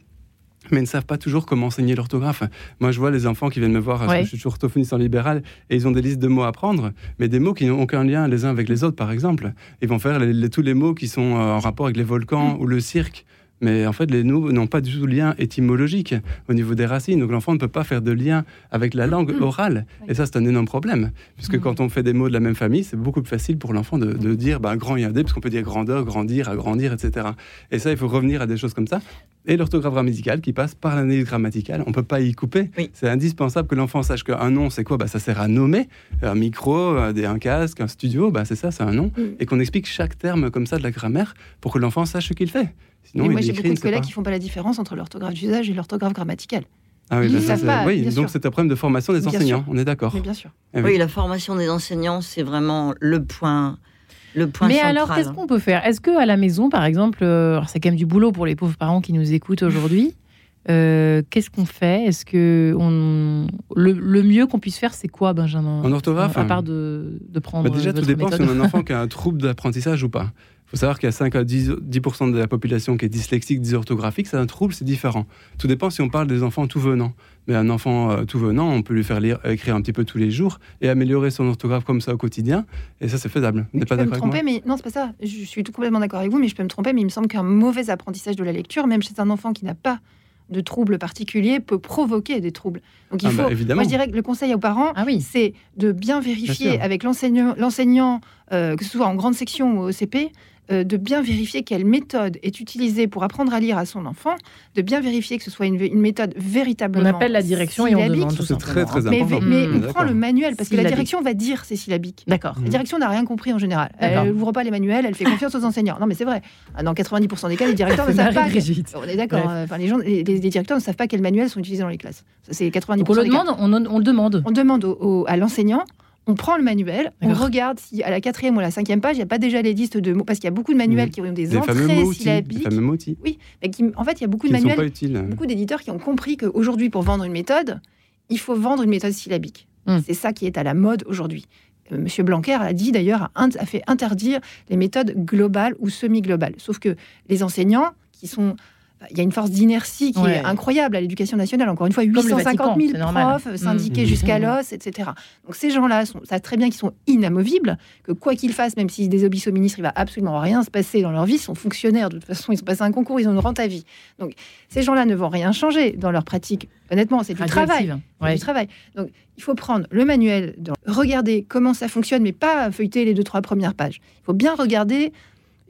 mais ne savent pas toujours comment enseigner l'orthographe. Moi, je vois les enfants qui viennent me voir, je suis orthophoniste en libéral, et ils ont des listes de mots à prendre, mais des mots qui n'ont aucun lien les uns avec les autres, par exemple. Ils vont faire tous les mots qui sont en rapport avec les volcans mm. ou le cirque. Mais en fait, les mots n'ont pas du tout de lien étymologique au niveau des racines. Donc l'enfant ne peut pas faire de lien avec la langue mm. orale. Et ça, c'est un énorme problème. Puisque mm. quand on fait des mots de la même famille, c'est beaucoup plus facile pour l'enfant de, dire bah, grand et un D, parce qu'on peut dire grandeur, grandir, agrandir, etc. Et ça, il faut revenir à des choses comme ça. Et l'orthographe grammaticale qui passe par l'analyse grammaticale, on ne peut pas y couper. C'est indispensable que l'enfant sache qu'un nom, c'est quoi? Bah, Ça sert à nommer. Un micro, un casque, un studio, bah, c'est ça, c'est un nom. Mm. Et qu'on explique chaque terme comme ça de la grammaire pour que l'enfant sache ce qu'il fait. Sinon, moi, j'ai beaucoup de collègues qui ne font pas la différence entre l'orthographe d'usage et l'orthographe grammaticale. Ah oui, bah oui donc c'est un problème de formation des enseignants, on est d'accord. bien sûr. Eh oui. la formation des enseignants, c'est vraiment le point. Le point Mais alors, qu'est-ce qu'on peut faire? Est-ce que à la maison, par exemple, euh, c'est quand même du boulot pour les pauvres parents qui nous écoutent aujourd'hui. Euh, qu'est-ce qu'on fait? Est-ce que on... le, mieux qu'on puisse faire, c'est quoi, Benjamin? En orthographe À part de, de prendre. Bah déjà, tout dépend si on a un enfant qui a un trouble d'apprentissage ou pas faut savoir qu'il y a 5 à 10, de la population qui est dyslexique, dysorthographique. C'est un trouble, c'est différent. Tout dépend si on parle des enfants tout venant. Mais un enfant euh, tout venant, on peut lui faire lire, écrire un petit peu tous les jours et améliorer son orthographe comme ça au quotidien. Et ça, c'est faisable. Vous pas d'accord avec moi mais non, c'est pas ça. Je suis tout complètement d'accord avec vous, mais je peux me tromper. Mais il me semble qu'un mauvais apprentissage de la lecture, même chez un enfant qui n'a pas de troubles particuliers peut provoquer des troubles. Donc il ah bah, faut, moi je dirais que le conseil aux parents, ah oui. c'est de bien vérifier avec l'enseignant, euh, que ce soit en grande section ou au CP, euh, de bien vérifier quelle méthode est utilisée pour apprendre à lire à son enfant, de bien vérifier que ce soit une, méthode véritablement. On appelle la direction et on demande. C'est très très important. Mais, on prend le manuel parce que la direction va dire c'est syllabique. D'accord. La direction n'a rien compris en général. Elle n'ouvre pas les manuels, elle fait confiance aux enseignants. Non mais c'est vrai. Dans 90% des cas, les directeurs ne savent pas. On est d'accord. Enfin, les gens, les, directeurs ne savent pas quels manuels sont utilisés dans les classes. C'est 90%. on le demande, on, le demande. On demande à l'enseignant on prend le manuel, on regarde si à la quatrième ou à la cinquième page, il n'y a pas déjà les listes de mots, parce qu'il y a beaucoup de manuels mmh. qui ont des, des entrées syllabiques. Oui, mais en fait, il y a beaucoup de manuels, beaucoup d'éditeurs qui ont compris qu'aujourd'hui, pour vendre une méthode, il faut vendre une méthode syllabique. Mmh. C'est ça qui est à la mode aujourd'hui. Euh, Monsieur Blanquer a dit d'ailleurs, a fait interdire les méthodes globales ou semi-globales. Sauf que les enseignants qui sont il y a une force d'inertie qui est incroyable à l'éducation nationale. Encore une fois, 850 000 profs mmh. syndiqués mmh. jusqu'à l'os, etc. Donc ces gens-là, savent très bien qu'ils sont inamovibles, que quoi qu'ils fassent, même s'ils désobéissent au ministre, il va absolument rien se passer dans leur vie. Ils sont fonctionnaires, de toute façon, ils ont passé un concours, ils ont une rente à vie. Donc ces gens-là ne vont rien changer dans leur pratique. Honnêtement, c'est du travail. du travail. Donc il faut prendre le manuel, regarder comment ça fonctionne, mais pas feuilleter les deux, trois premières pages. Il faut bien regarder,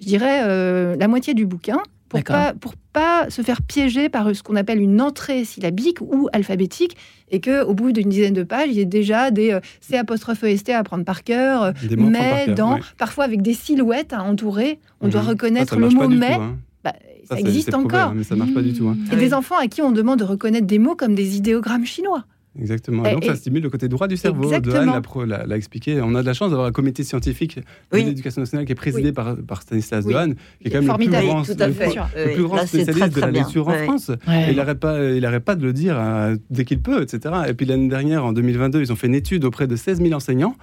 je dirais, euh, la moitié du bouquin pour pas, pour pas se faire piéger par ce qu'on appelle une entrée syllabique ou alphabétique et que au bout d'une dizaine de pages, il y ait déjà des euh, C apostrophe EST à prendre par cœur, euh, mais dans, parfois avec des silhouettes à entourer. On doit mhm. reconnaître le mot mais. Hein. Bah, ça, existe encore. mais ça marche pas du tout. Hein. Et des enfants à qui on demande de reconnaître des mots comme des idéogrammes chinois. Exactement. donc, ça stimule le côté droit du cerveau. Dehaene l'a expliqué. On a de la chance d'avoir un comité scientifique de l'éducation nationale qui est présidé par, par, Stanislas oui. Dehaene, qui est quand même le plus grand, le, plus grand spécialiste de la lecture en France. il n'arrête pas, pas de le dire euh, dès qu'il peut, etc. Et puis l'année dernière, en 2022, ils ont fait une étude auprès de 16 000 enseignants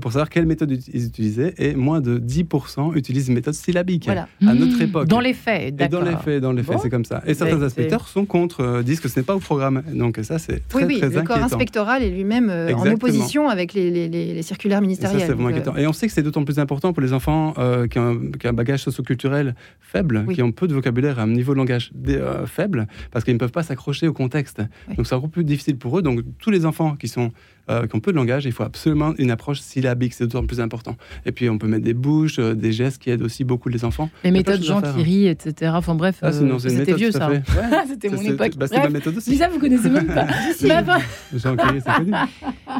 pour savoir quelle méthode ils utilisaient et moins de 10% utilisent une méthode syllabique à notre mmh. époque. Dans les faits, d'accord. Dans les faits, dans les faits, c'est comme ça. Et certains inspecteurs sont contre, euh, disent que ce n'est pas au programme. Donc ça, c'est très, oui, oui, le corps inspectoral est lui-même euh, en opposition avec les, les, les, circulaires ministériels. Et, inquiétant. et on sait que c'est d'autant plus important pour les enfants qui, ont un, bagage socioculturel faible, qui ont peu de vocabulaire un niveau de langage faible, parce qu'ils ne peuvent pas s'accrocher au contexte. Donc c'est encore plus difficile pour eux. Donc tous les enfants qui sont euh, qui ont peu de langage, il faut absolument une approche syllabique, c'est d'autant plus important. Et puis on peut mettre des bouches, euh, des gestes qui aident aussi beaucoup les enfants. Les méthodes Jean qui rit, etc. Enfin bref, ah, euh, c'était vieux ça. c'était mon époque. Bah, c'est ma méthode aussi. Mais ça, vous connaissez même pas. Jean qui rit, c'est connu.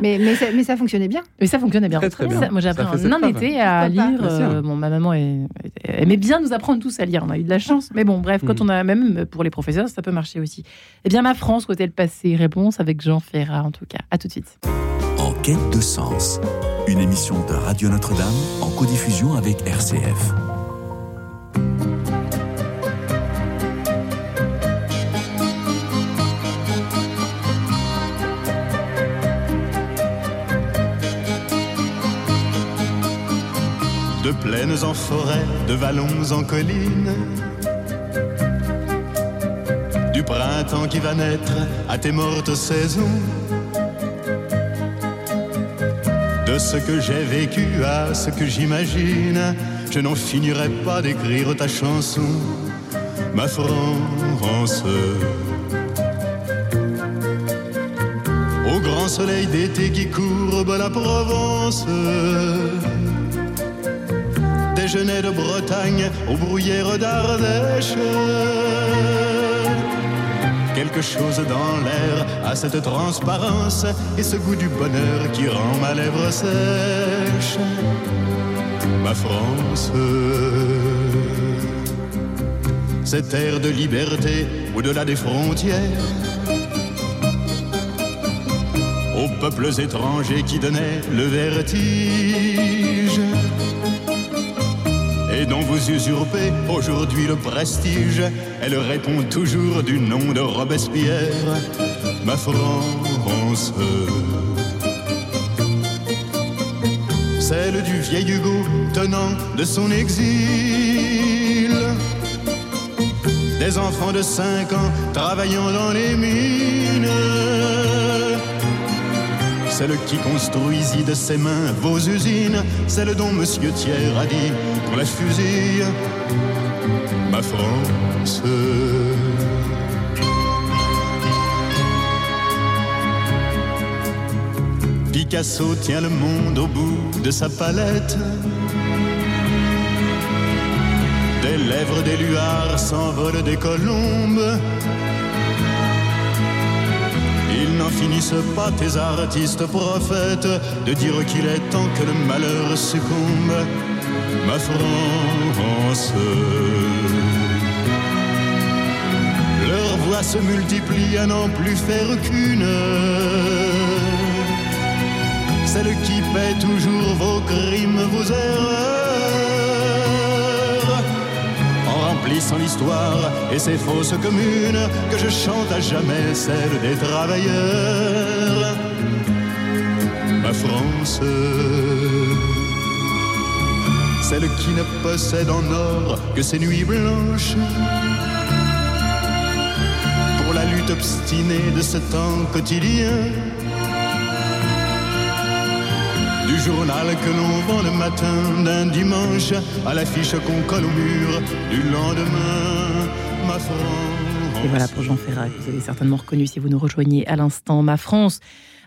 Mais, mais, ça, mais, ça, fonctionnait bien. Mais ça fonctionnait bien. Très, très bien. moi j'ai appris en un été à lire. Bon, ma maman aimait bien nous apprendre tous à lire. On a eu de la chance. Mais bon, bref, quand hmm. on a même pour les professeurs, ça peut marcher aussi. Eh bien, ma France, côté le passé, réponse avec Jean Ferrat en tout cas. À tout de suite. Quête de sens, une émission de Radio Notre-Dame en codiffusion avec RCF. De plaines en forêt, de vallons en collines, du printemps qui va naître à tes mortes saisons de ce que j'ai vécu à ce que j'imagine, je n'en finirai pas d'écrire ta chanson, ma France. Au grand soleil d'été qui courbe la Provence, déjeuner de Bretagne aux bruyères d'Ardèche quelque chose dans l'air à cette transparence et ce goût du bonheur qui rend ma lèvre sèche. Ma France, cette air de liberté au-delà des frontières, aux peuples étrangers qui donnaient le vertige et dont vous usurpez aujourd'hui le prestige. Elle répond toujours du nom de Robespierre, ma France. Celle du vieil Hugo tenant de son exil. Des enfants de 5 ans travaillant dans les mines celle qui construisit de ses mains vos usines, celle dont Monsieur Thiers a dit pour la fusille, ma France. Picasso tient le monde au bout de sa palette. Des lèvres des luards s'envolent des colombes n'en finissent pas tes artistes prophètes de dire qu'il est temps que le malheur succombe, ma France. Leurs voix se multiplient à n'en plus faire qu'une. celle qui paie toujours vos crimes, vos erreurs. Remplissant l'histoire et ses fausses communes, que je chante à jamais celle des travailleurs. Ma France, celle qui ne possède en or que ses nuits blanches pour la lutte obstinée de ce temps quotidien du journal que l'on vend le matin d'un dimanche à l'affiche qu'on colle au mur du lendemain, ma France. Et voilà pour Jean Ferrat, vous avez certainement reconnu si vous nous rejoignez à l'instant, ma France.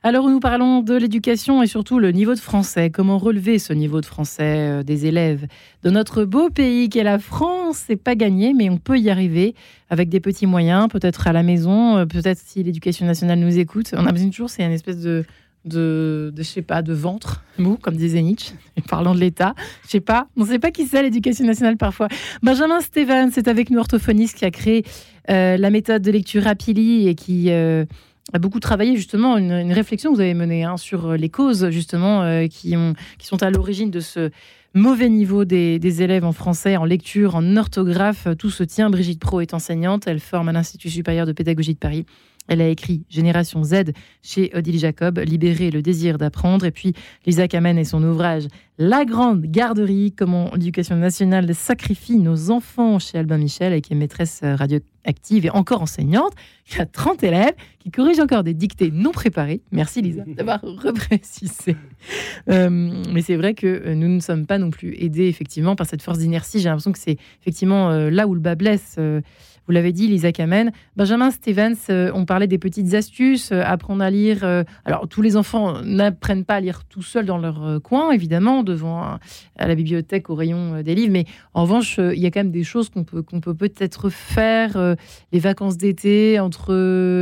Alors nous parlons de l'éducation et surtout le niveau de français. Comment relever ce niveau de français euh, des élèves de notre beau pays qu'est la France? C'est pas gagné, mais on peut y arriver avec des petits moyens, peut-être à la maison, euh, peut-être si l'éducation nationale nous écoute. On a besoin toujours, c'est une espèce de de, je sais pas, de ventre mou, comme disait Nietzsche, parlant de l'État. Je sais pas, on ne sait pas qui c'est l'éducation nationale parfois. Benjamin Stevens c'est avec nous, orthophoniste, qui a créé euh, la méthode de lecture Rapili et qui euh, a beaucoup travaillé justement une, réflexion que vous avez menée hein, sur les causes justement euh, qui sont à l'origine de ce mauvais niveau des, des, élèves en français, en lecture, en orthographe. Tout se tient. Brigitte Pro est enseignante. Elle forme à l'Institut supérieur de pédagogie de Paris. Elle a écrit Génération Z chez Odile Jacob, Libérer le désir d'apprendre. Et puis Lisa Kamen et son ouvrage La Grande Garderie, comment l'éducation nationale sacrifie nos enfants chez Albin Michel, qui est maîtresse radioactive et encore enseignante. Il y a 30 élèves qui corrigent encore des dictées non préparées. Merci Lisa d'avoir reprécisé. Euh, mais c'est vrai que nous ne sommes pas non plus aidés effectivement par cette force d'inertie. J'ai l'impression que c'est effectivement euh, là où le bas blesse. Euh, vous l'avez dit, Lisa Kamen. Benjamin Stevens, euh, on parlait des petites astuces, euh, apprendre à lire. Euh, alors, tous les enfants n'apprennent pas à lire tout seuls dans leur coin, évidemment, devant à la bibliothèque, au rayon des livres. Mais en revanche, il y a quand même des choses qu'on peut qu'on peut peut-être faire. les vacances d'été entre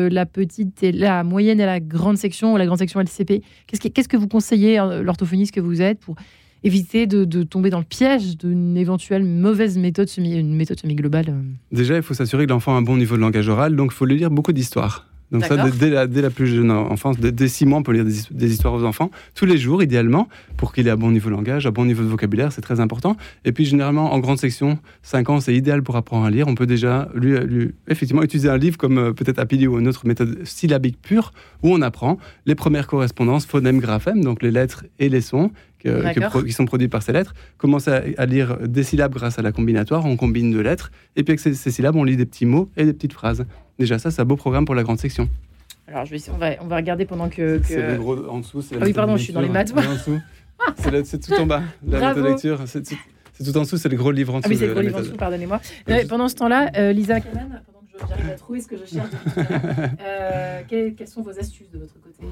la petite et la moyenne et la grande section, ou la grande section LCP. Qu'est-ce qu'est-ce que vous conseillez, l'orthophoniste que vous êtes, pour éviter de, tomber dans le piège d'une éventuelle mauvaise méthode semi, une méthode semi-globale euh. Déjà, il faut s'assurer que l'enfant a un bon niveau de langage oral, donc il faut lui lire beaucoup d'histoires. Donc ça, dès, la, dès, la, plus jeune enfance, dès, six mois, on peut lire des, histoires aux enfants, tous les jours, idéalement, pour qu'il ait un bon niveau de langage, un bon niveau de vocabulaire, c'est très important. Et puis, généralement, en grande section, 5 ans, c'est idéal pour apprendre à lire. On peut déjà, lui, effectivement, utiliser un livre comme euh, peut-être Apili ou une autre méthode syllabique pure, où on apprend les premières correspondances, phonème, graphème, donc les lettres et les sons, qui sont produits par ces lettres, commencer à, lire des syllabes grâce à la combinatoire, on combine deux lettres, et puis avec ces, syllabes, on lit des petits mots et des petites phrases. Déjà, ça, c'est un beau programme pour la grande section. Alors, je vais, on, va, on va regarder pendant que. C'est le gros en dessous. Ah oui, pardon, je suis dans les maths. c'est tout en bas, la lecture. C'est tout, en dessous, c'est le gros livre en dessous. Ah oui, c'est le gros livre en dessous, pardonnez-moi. pendant ce temps-là, euh, Lisa Kamen, pendant que j'arrive à trouver ce que je cherche, euh, quelles, quelles, sont vos astuces de votre côté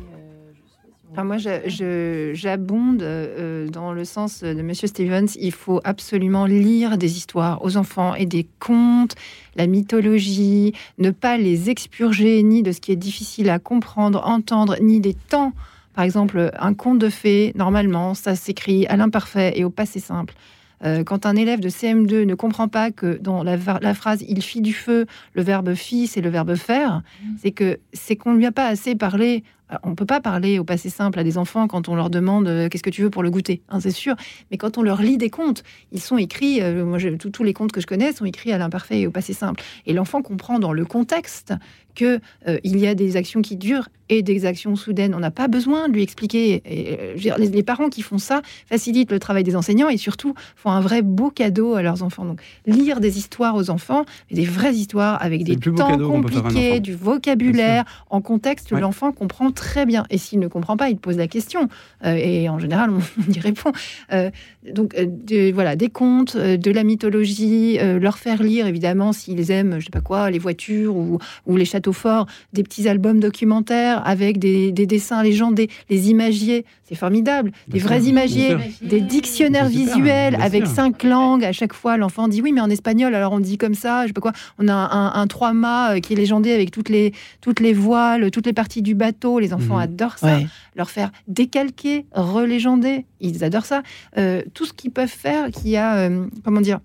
moi, j'abonde euh, dans le sens de Monsieur Stevens. Il faut absolument lire des histoires aux enfants et des contes, la mythologie, ne pas les expurger ni de ce qui est difficile à comprendre, entendre, ni des temps. Par exemple, un conte de fées, normalement, ça s'écrit à l'imparfait et au passé simple. Euh, quand un élève de CM2 ne comprend pas que dans la, la, phrase il fit du feu, le verbe fit, c'est le verbe faire, mmh. c'est que c'est qu'on lui a pas assez parlé on ne peut pas parler au passé simple à des enfants quand on leur demande euh, qu'est-ce que tu veux pour le goûter, hein, c'est sûr. Mais quand on leur lit des contes, ils sont écrits, euh, moi tous les contes que je connais sont écrits à l'imparfait et au passé simple. Et l'enfant comprend dans le contexte qu'il euh, il y a des actions qui durent et des actions soudaines. On n'a pas besoin de lui expliquer. Et, les, parents qui font ça facilitent le travail des enseignants et surtout font un vrai beau cadeau à leurs enfants. Donc lire des histoires aux enfants, des vraies histoires avec des temps compliqués, du vocabulaire en contexte, l'enfant comprend très bien. Et s'il ne comprend pas, il pose la question. Euh, et en général, on, y répond. Euh, donc, euh, voilà, des contes, de la mythologie, leur faire lire, évidemment, s'ils aiment, je sais pas quoi, les voitures ou, les châteaux forts, des petits albums documentaires avec des, dessins légendés, les imagiers, c'est formidable. Des vrais imagiers, des dictionnaires visuels avec cinq langues. À chaque fois, l'enfant dit oui, mais en espagnol, alors on dit comme ça, je sais pas quoi. On a un, un trois-mâts qui est légendé avec toutes les, toutes les voiles, toutes les parties du bateau. Les enfants mhm. adorent ça. Leur faire décalquer, relégender, ils adorent ça. Euh, tout ce qu'ils peuvent faire qui a, euh, comment dire,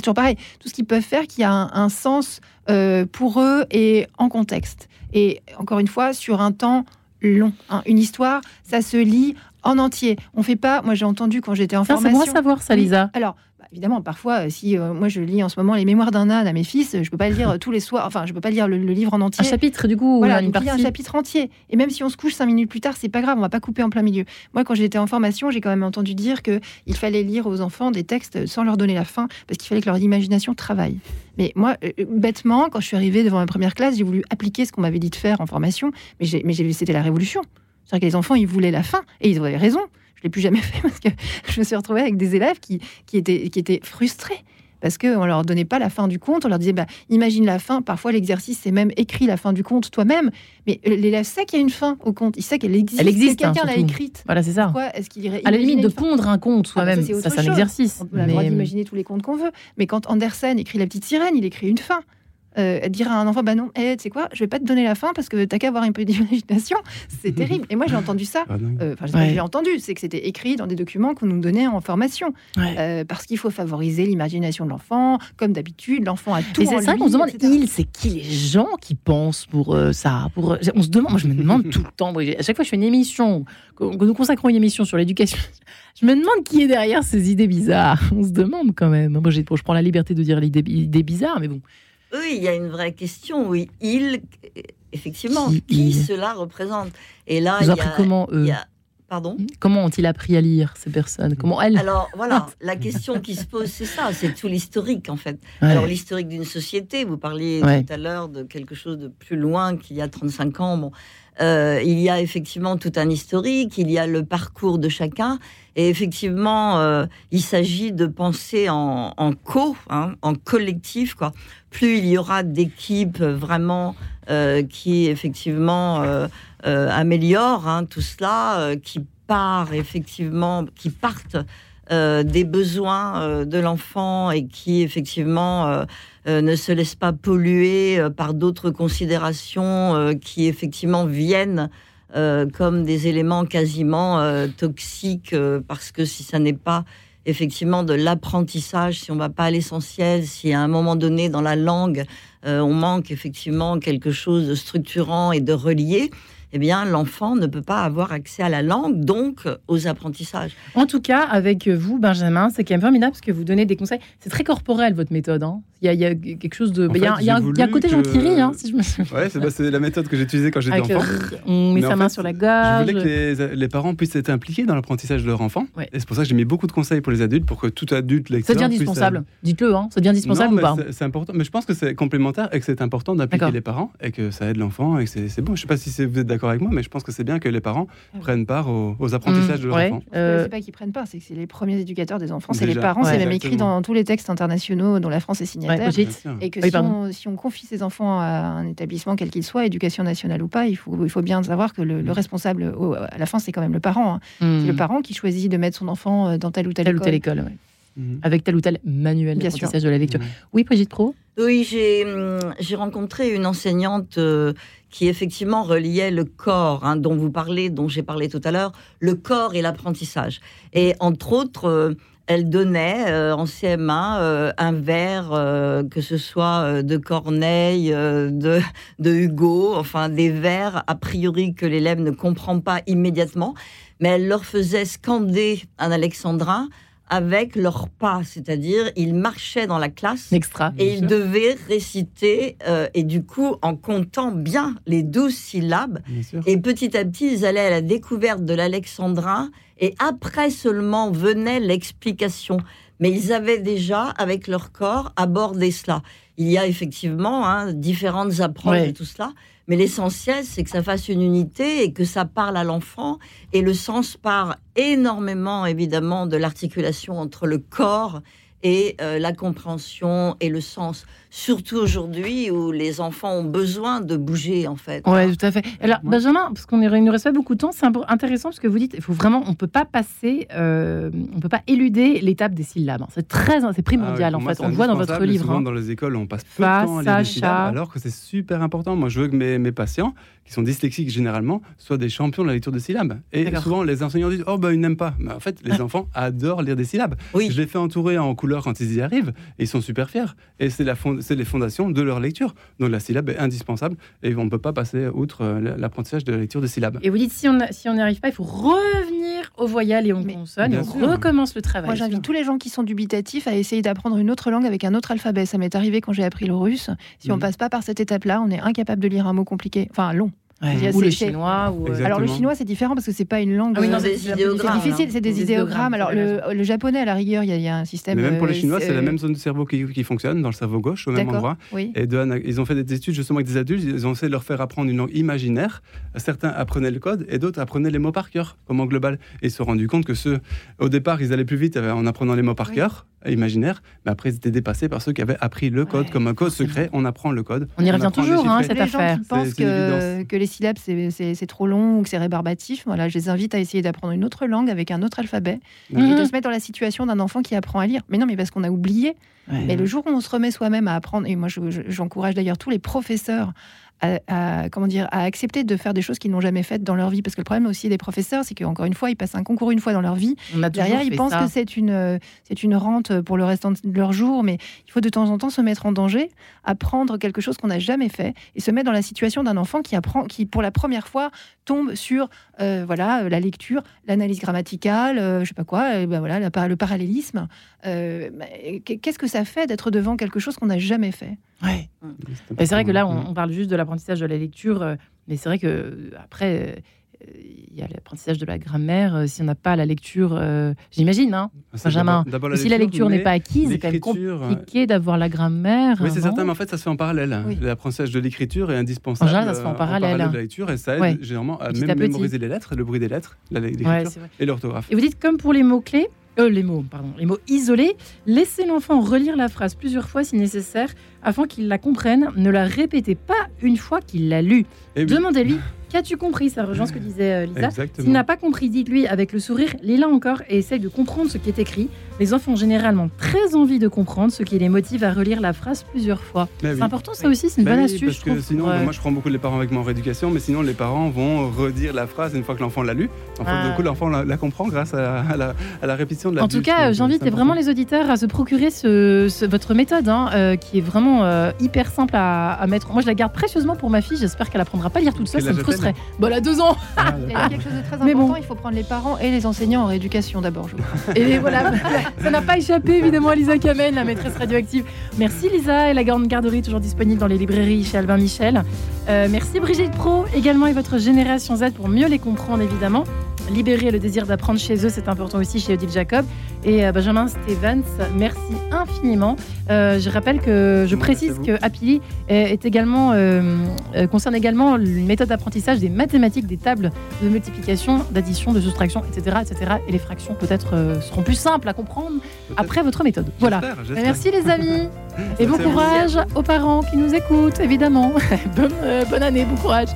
c'est toujours pareil, tout ce qu'ils peuvent faire qui a un, sens euh, pour eux et en contexte. Et encore une fois, sur un temps long. Hein. Une histoire, ça se lit En entier. On fait pas. Moi, j'ai entendu quand j'étais en Tiens, c'est formation. bon à savoir ça. Lisa. Alors, évidemment, parfois, euh, si euh, moi je lis en ce moment les Mémoires d'un âne à mes fils, je peux pas le lire euh, tous les soirs. Enfin, je peux pas lire le, le livre en Un entier. chapitre, du coup, Voilà, une a un partie. chapitre entier. Et même si on se couche cinq minutes plus tard, c'est pas grave, on va pas couper en plein milieu. Moi, quand j'étais en formation, j'ai quand même entendu dire que il fallait lire aux enfants des textes sans leur donner la fin, parce qu'il fallait que leur imagination travaille. Mais moi, euh, bêtement, quand je suis arrivée devant ma première classe, j'ai voulu appliquer ce qu'on m'avait dit de faire en formation, mais j'ai, mais j'ai vu c'était la révolution. C'est-à-dire que les enfants, ils voulaient la fin, et ils avaient raison. Je l'ai plus jamais fait parce que je me suis retrouvée avec des élèves qui, qui, étaient, qui étaient frustrés. Parce qu'on ne leur donnait pas la fin du conte, on leur disait, bah, imagine la fin. Parfois, l'exercice, c'est même écrit la fin du conte toi-même. Mais l'élève sait qu'il y a une fin au conte, il sait qu'elle existe. Elle existe, que quelqu'un hein, l'a écrite. Voilà, c'est ça. Pourquoi est-ce qu'il irait À la limite de pondre un conte Ah, soi-même, c'est ça, autre c'est un exercice. On a le droit d'imaginer tous les contes qu'on veut. Mais quand Andersen écrit La petite sirène, il écrit une fin. Euh, dire à un enfant, bah non, eh, tu sais quoi, je vais pas te donner la fin parce que t'as qu'à avoir un peu d'imagination. C'est terrible. Et moi, j'ai entendu ça. Ah. Euh, Enfin, Ouais. l'ai entendu, c'est que c'était écrit dans des documents qu'on nous donnait en formation. Ouais. Euh, parce qu'il faut favoriser l'imagination de l'enfant. Comme d'habitude, l'enfant a tout Et c'est ça qu'on se demande, etc. il, c'est qui les gens qui pensent pour euh, ça pour, euh, On se demande, moi je me demande tout le temps, à chaque fois que je fais une émission, que, nous consacrons une émission sur l'éducation, je me demande qui est derrière ces idées bizarres. On se demande quand même. Moi j'ai- je prends la liberté de dire l'idée idée bizarre, mais bon. Oui, il y a une vraie question. Oui, il, effectivement, Qui cela représente? Et là, Ils il y a, appris comment il eux? y a- Pardon? Comment ont-ils appris à lire ces personnes? Comment elles Alors voilà, la question qui se pose, c'est ça, c'est tout l'historique en fait. Ouais. Alors l'historique d'une société, vous parliez Ouais. tout à l'heure de quelque chose de plus loin qu'il y a 35 ans. Bon, Euh, il y a effectivement tout un historique, il y a le parcours de chacun, et effectivement, euh, il s'agit de penser en, en co, hein, en collectif. Quoi. Plus il y aura d'équipes vraiment euh, qui effectivement euh, euh, améliorent hein, tout cela, qui part effectivement, qui partent des besoins de l'enfant et qui effectivement ne se laissent pas polluer par d'autres considérations qui effectivement viennent comme des éléments quasiment toxiques parce que si ça n'est pas effectivement de l'apprentissage, si on va pas à l'essentiel, si à un moment donné dans la langue euh, on manque effectivement quelque chose de structurant et de relié, eh bien l'enfant ne peut pas avoir accès à la langue, donc aux apprentissages. En tout cas, avec vous, Benjamin, c'est quand même formidable parce que vous donnez des conseils. C'est très corporel votre méthode. hein. Il, y a, il y a quelque chose de. En il y a, fait, il y a un, j'ai il y a un côté que- hein, si je me souviens. Ouais, c'est bah, c'est la méthode que j'ai utilisée quand j'étais Avec enfant. rrr, on met Mais sa main fait, sur la Je gorge. voulais que les, les parents puissent être impliqués dans l'apprentissage de leur enfant. Ouais. Et c'est pour ça que j'ai mis beaucoup de conseils pour les adultes, pour que tout adulte Ça lecteur devient puisse, euh, indispensable. Dites-le, hein. ça devient indispensable non, ou pas c'est- C'est important, mais je pense que c'est complémentaire et que c'est important d'impliquer D'accord. les parents et que ça aide l'enfant et que c'est c'est bon. Je sais pas si c'est- vous êtes d'accord avec moi, mais je pense que c'est bien que les parents oui. prennent part aux, aux apprentissages Mmh, de leur ouais. enfant. Euh, C'est pas qu'ils prennent part, c'est que c'est les premiers éducateurs des enfants, c'est les parents, Ouais. c'est même écrit dans tous les textes internationaux dont la France est signataire. Et que Oui, si, on, si on confie ses enfants à un établissement, quel qu'il soit, éducation nationale ou pas, il faut, il faut bien savoir que le, le responsable, au- à la fin, c'est quand même le parent. hein. C'est le parent qui choisit de mettre son enfant euh, dans telle ou telle, telle ou école. telle école, ouais. Mhm. avec tel ou tel manuel d'apprentissage de la lecture. Mhm. Oui, Brigitte Pro Oui, j'ai hum, j'ai rencontré une enseignante euh, qui effectivement reliait le corps, hein, dont vous parlez, dont j'ai parlé tout à l'heure, le corps et l'apprentissage. Et entre autres, euh, elle donnait euh, en CM1 euh, un vers, euh, que ce soit de Corneille, euh, de, de Hugo, enfin des vers a priori que l'élève ne comprend pas immédiatement, mais elle leur faisait scander un alexandrin avec leurs pas, c'est-à-dire ils marchaient dans la classe Extra. et ils sûr. devaient réciter, euh, et du coup, en comptant bien les douze syllabes, Bien sûr. et petit à petit, ils allaient à la découverte de l'alexandrin, et après seulement venait l'explication. Mais ils avaient déjà, avec leur corps, abordé cela. Il y a effectivement hein, différentes approches Ouais. de tout cela, mais l'essentiel, c'est que ça fasse une unité et que ça parle à l'enfant. Et le sens part énormément, évidemment, de l'articulation entre le corps et euh, la compréhension et le sens. Surtout aujourd'hui où les enfants ont besoin de bouger, en fait. Ouais, tout à fait. Alors, Ouais. Benjamin, parce qu'on est- il ne reste pas beaucoup de temps, c'est intéressant parce que vous dites, il faut vraiment, on peut pas passer, euh, on peut pas éluder l'étape des syllabes. hein. C'est très, c'est Ah oui, primordial pour en moi, fait. On le voit dans votre livre. Souvent, hein. dans les écoles, on passe peu Fa, de temps à lire sa, des syllabes, alors que c'est super important. Moi, je veux que mes, mes patients, qui sont dyslexiques généralement, soient des champions de la lecture de syllabes. Et souvent, les enseignants disent Oh, ben, ils n'aiment pas. Mais en fait, les enfants adorent lire des syllabes. Oui. Je les fais entourer en couleur quand ils y arrivent, et ils sont super fiers. Et c'est la fond- c'est les fondations de leur lecture. Donc, la syllabe est indispensable, et on ne peut pas passer outre euh, l'apprentissage de la lecture de syllabes. Et vous dites, si on si on n'y arrive pas, il faut revenir aux voyelles et aux Mais- consonnes et on sûr. recommence le travail. Moi, j'invite tous les gens qui sont dubitatifs à essayer d'apprendre une autre langue avec un autre alphabet. Ça m'est arrivé quand j'ai appris le russe. Si on Mhm. passe pas par cette étape-là, on est incapable de lire un mot compliqué, enfin long. Ouais. Il y a- Ou le chinois. Ou, euh. Alors le chinois, c'est différent parce que c'est pas une langue. Ah oui, non, euh, c'est idéogrammes, difficile, c'est des Des idéogrammes. Alors le, le japonais, à la rigueur, il y a, il y a un système. Mais même pour les euh, Chinois, c'est la euh, même zone du cerveau qui, qui fonctionne, dans le cerveau gauche, au même endroit. Oui. Et de ils ont fait des études justement avec des adultes, ils ont essayé de leur faire apprendre une langue imaginaire. Certains apprenaient le code et d'autres apprenaient les mots par cœur, comme en global. Et ils se sont rendus compte que ceux, au départ, ils allaient plus vite euh, en apprenant les mots par Oui. cœur, euh, imaginaire, mais après, ils étaient dépassés par ceux qui avaient appris le code Ouais, comme un code secret. On apprend le code. On y revient toujours, hein, cette les gens affaire. qui pensent que, les syllabes c'est- c'est c'est trop long ou que c'est rébarbatif, voilà, je les invite à essayer d'apprendre une autre langue avec un autre alphabet et Mhm. de se mettre dans la situation d'un enfant qui apprend à lire. Mais non, mais parce qu'on a oublié. Ouais. Mais le jour où on se remet soi-même à apprendre, et moi je- je- j'encourage d'ailleurs tous les professeurs à, à- comment dire, à accepter de faire des choses qu'ils n'ont jamais faites dans leur vie. Parce que le problème aussi des professeurs, c'est qu'encore une fois, ils passent un concours une fois dans leur vie. Derrière, ils pensent ça. que c'est une, c'est une rente pour le restant de leur jour, mais il faut de temps en temps se mettre en danger, apprendre quelque chose qu'on n'a jamais fait et se mettre dans la situation d'un enfant qui apprend, qui pour la première fois tombe sur euh, voilà la lecture, l'analyse grammaticale, euh, je sais pas quoi, ben voilà la le parallélisme. Euh, Qu'est-ce que ça fait d'être devant quelque chose qu'on n'a jamais fait? Ouais. Et c'est vrai que là, on, on parle juste de l'apprentissage de la lecture, euh, mais c'est vrai que euh, après, euh, il y a l'apprentissage de la grammaire. euh, si on n'a pas la lecture, euh, j'imagine, hein, C'est Benjamin. si la lecture n'est pas acquise, c'est quand même compliqué d'avoir la grammaire. Oui, c'est certain, mais en fait, ça se fait en parallèle. Oui. L'apprentissage de l'écriture est indispensable. En général, ça se fait en parallèle. de la lecture et ça aide Ouais. généralement à Petit même à petit. mémoriser les lettres, le bruit des lettres, la- l'écriture Ouais, et l'orthographe. Et vous dites comme pour les mots clés, euh, les mots, pardon, les mots isolés, laissez l'enfant relire la phrase plusieurs fois si nécessaire afin qu'il la comprenne. Ne la répétez pas une fois qu'il l'a lue. Oui, Demandez-lui qu'as-tu compris. Ça rejoint ce que disait euh, Lisa. S'il n'a pas compris, dites-lui avec le sourire, lis-la encore et essaye de comprendre ce qui est écrit. Les enfants ont généralement très envie de comprendre, ce qui les motive à relire la phrase plusieurs fois. Mais C'est oui. important, ça aussi, c'est une Bah bonne oui, astuce. parce je que trouve, sinon, euh, moi je prends beaucoup les parents avec mon rééducation, mais sinon les parents vont redire la phrase une fois que l'enfant l'a lu. En fait, Ah. du coup, l'enfant la, la comprend grâce à, à la, à la répétition de la En tout cas, j'invite vraiment les auditeurs à se procurer ce, ce- votre méthode, hein, euh, qui est vraiment euh, hyper simple à, à mettre. Moi, je la garde précieusement pour ma fille. J'espère qu'elle apprendra pas à lire toute seule. Quel Ça me elle a deux ans. Il y a quelque chose de très Mais important, bon. il faut prendre les parents et les enseignants en rééducation d'abord. je crois. Et voilà, ça n'a pas échappé évidemment à Lisa Kamen, la maîtresse radioactive. Merci Lisa et la grande garderie toujours disponible dans les librairies chez Albin Michel. Euh, merci Brigitte Pro également et votre génération Z pour mieux les comprendre évidemment. Libérer le désir d'apprendre chez eux, c'est important aussi chez Odile Jacob. Et euh, Benjamin Stevens, merci infiniment. Euh, je rappelle que je précise que Happily est, également euh, concerne également une méthode d'apprentissage des mathématiques, des tables de multiplication, d'addition, de soustraction, etc., etc. Et les fractions peut-être seront plus simples à comprendre après votre méthode. Voilà. Merci les amis et bon courage aux parents qui nous écoutent évidemment. bonne, bonne année, bon courage.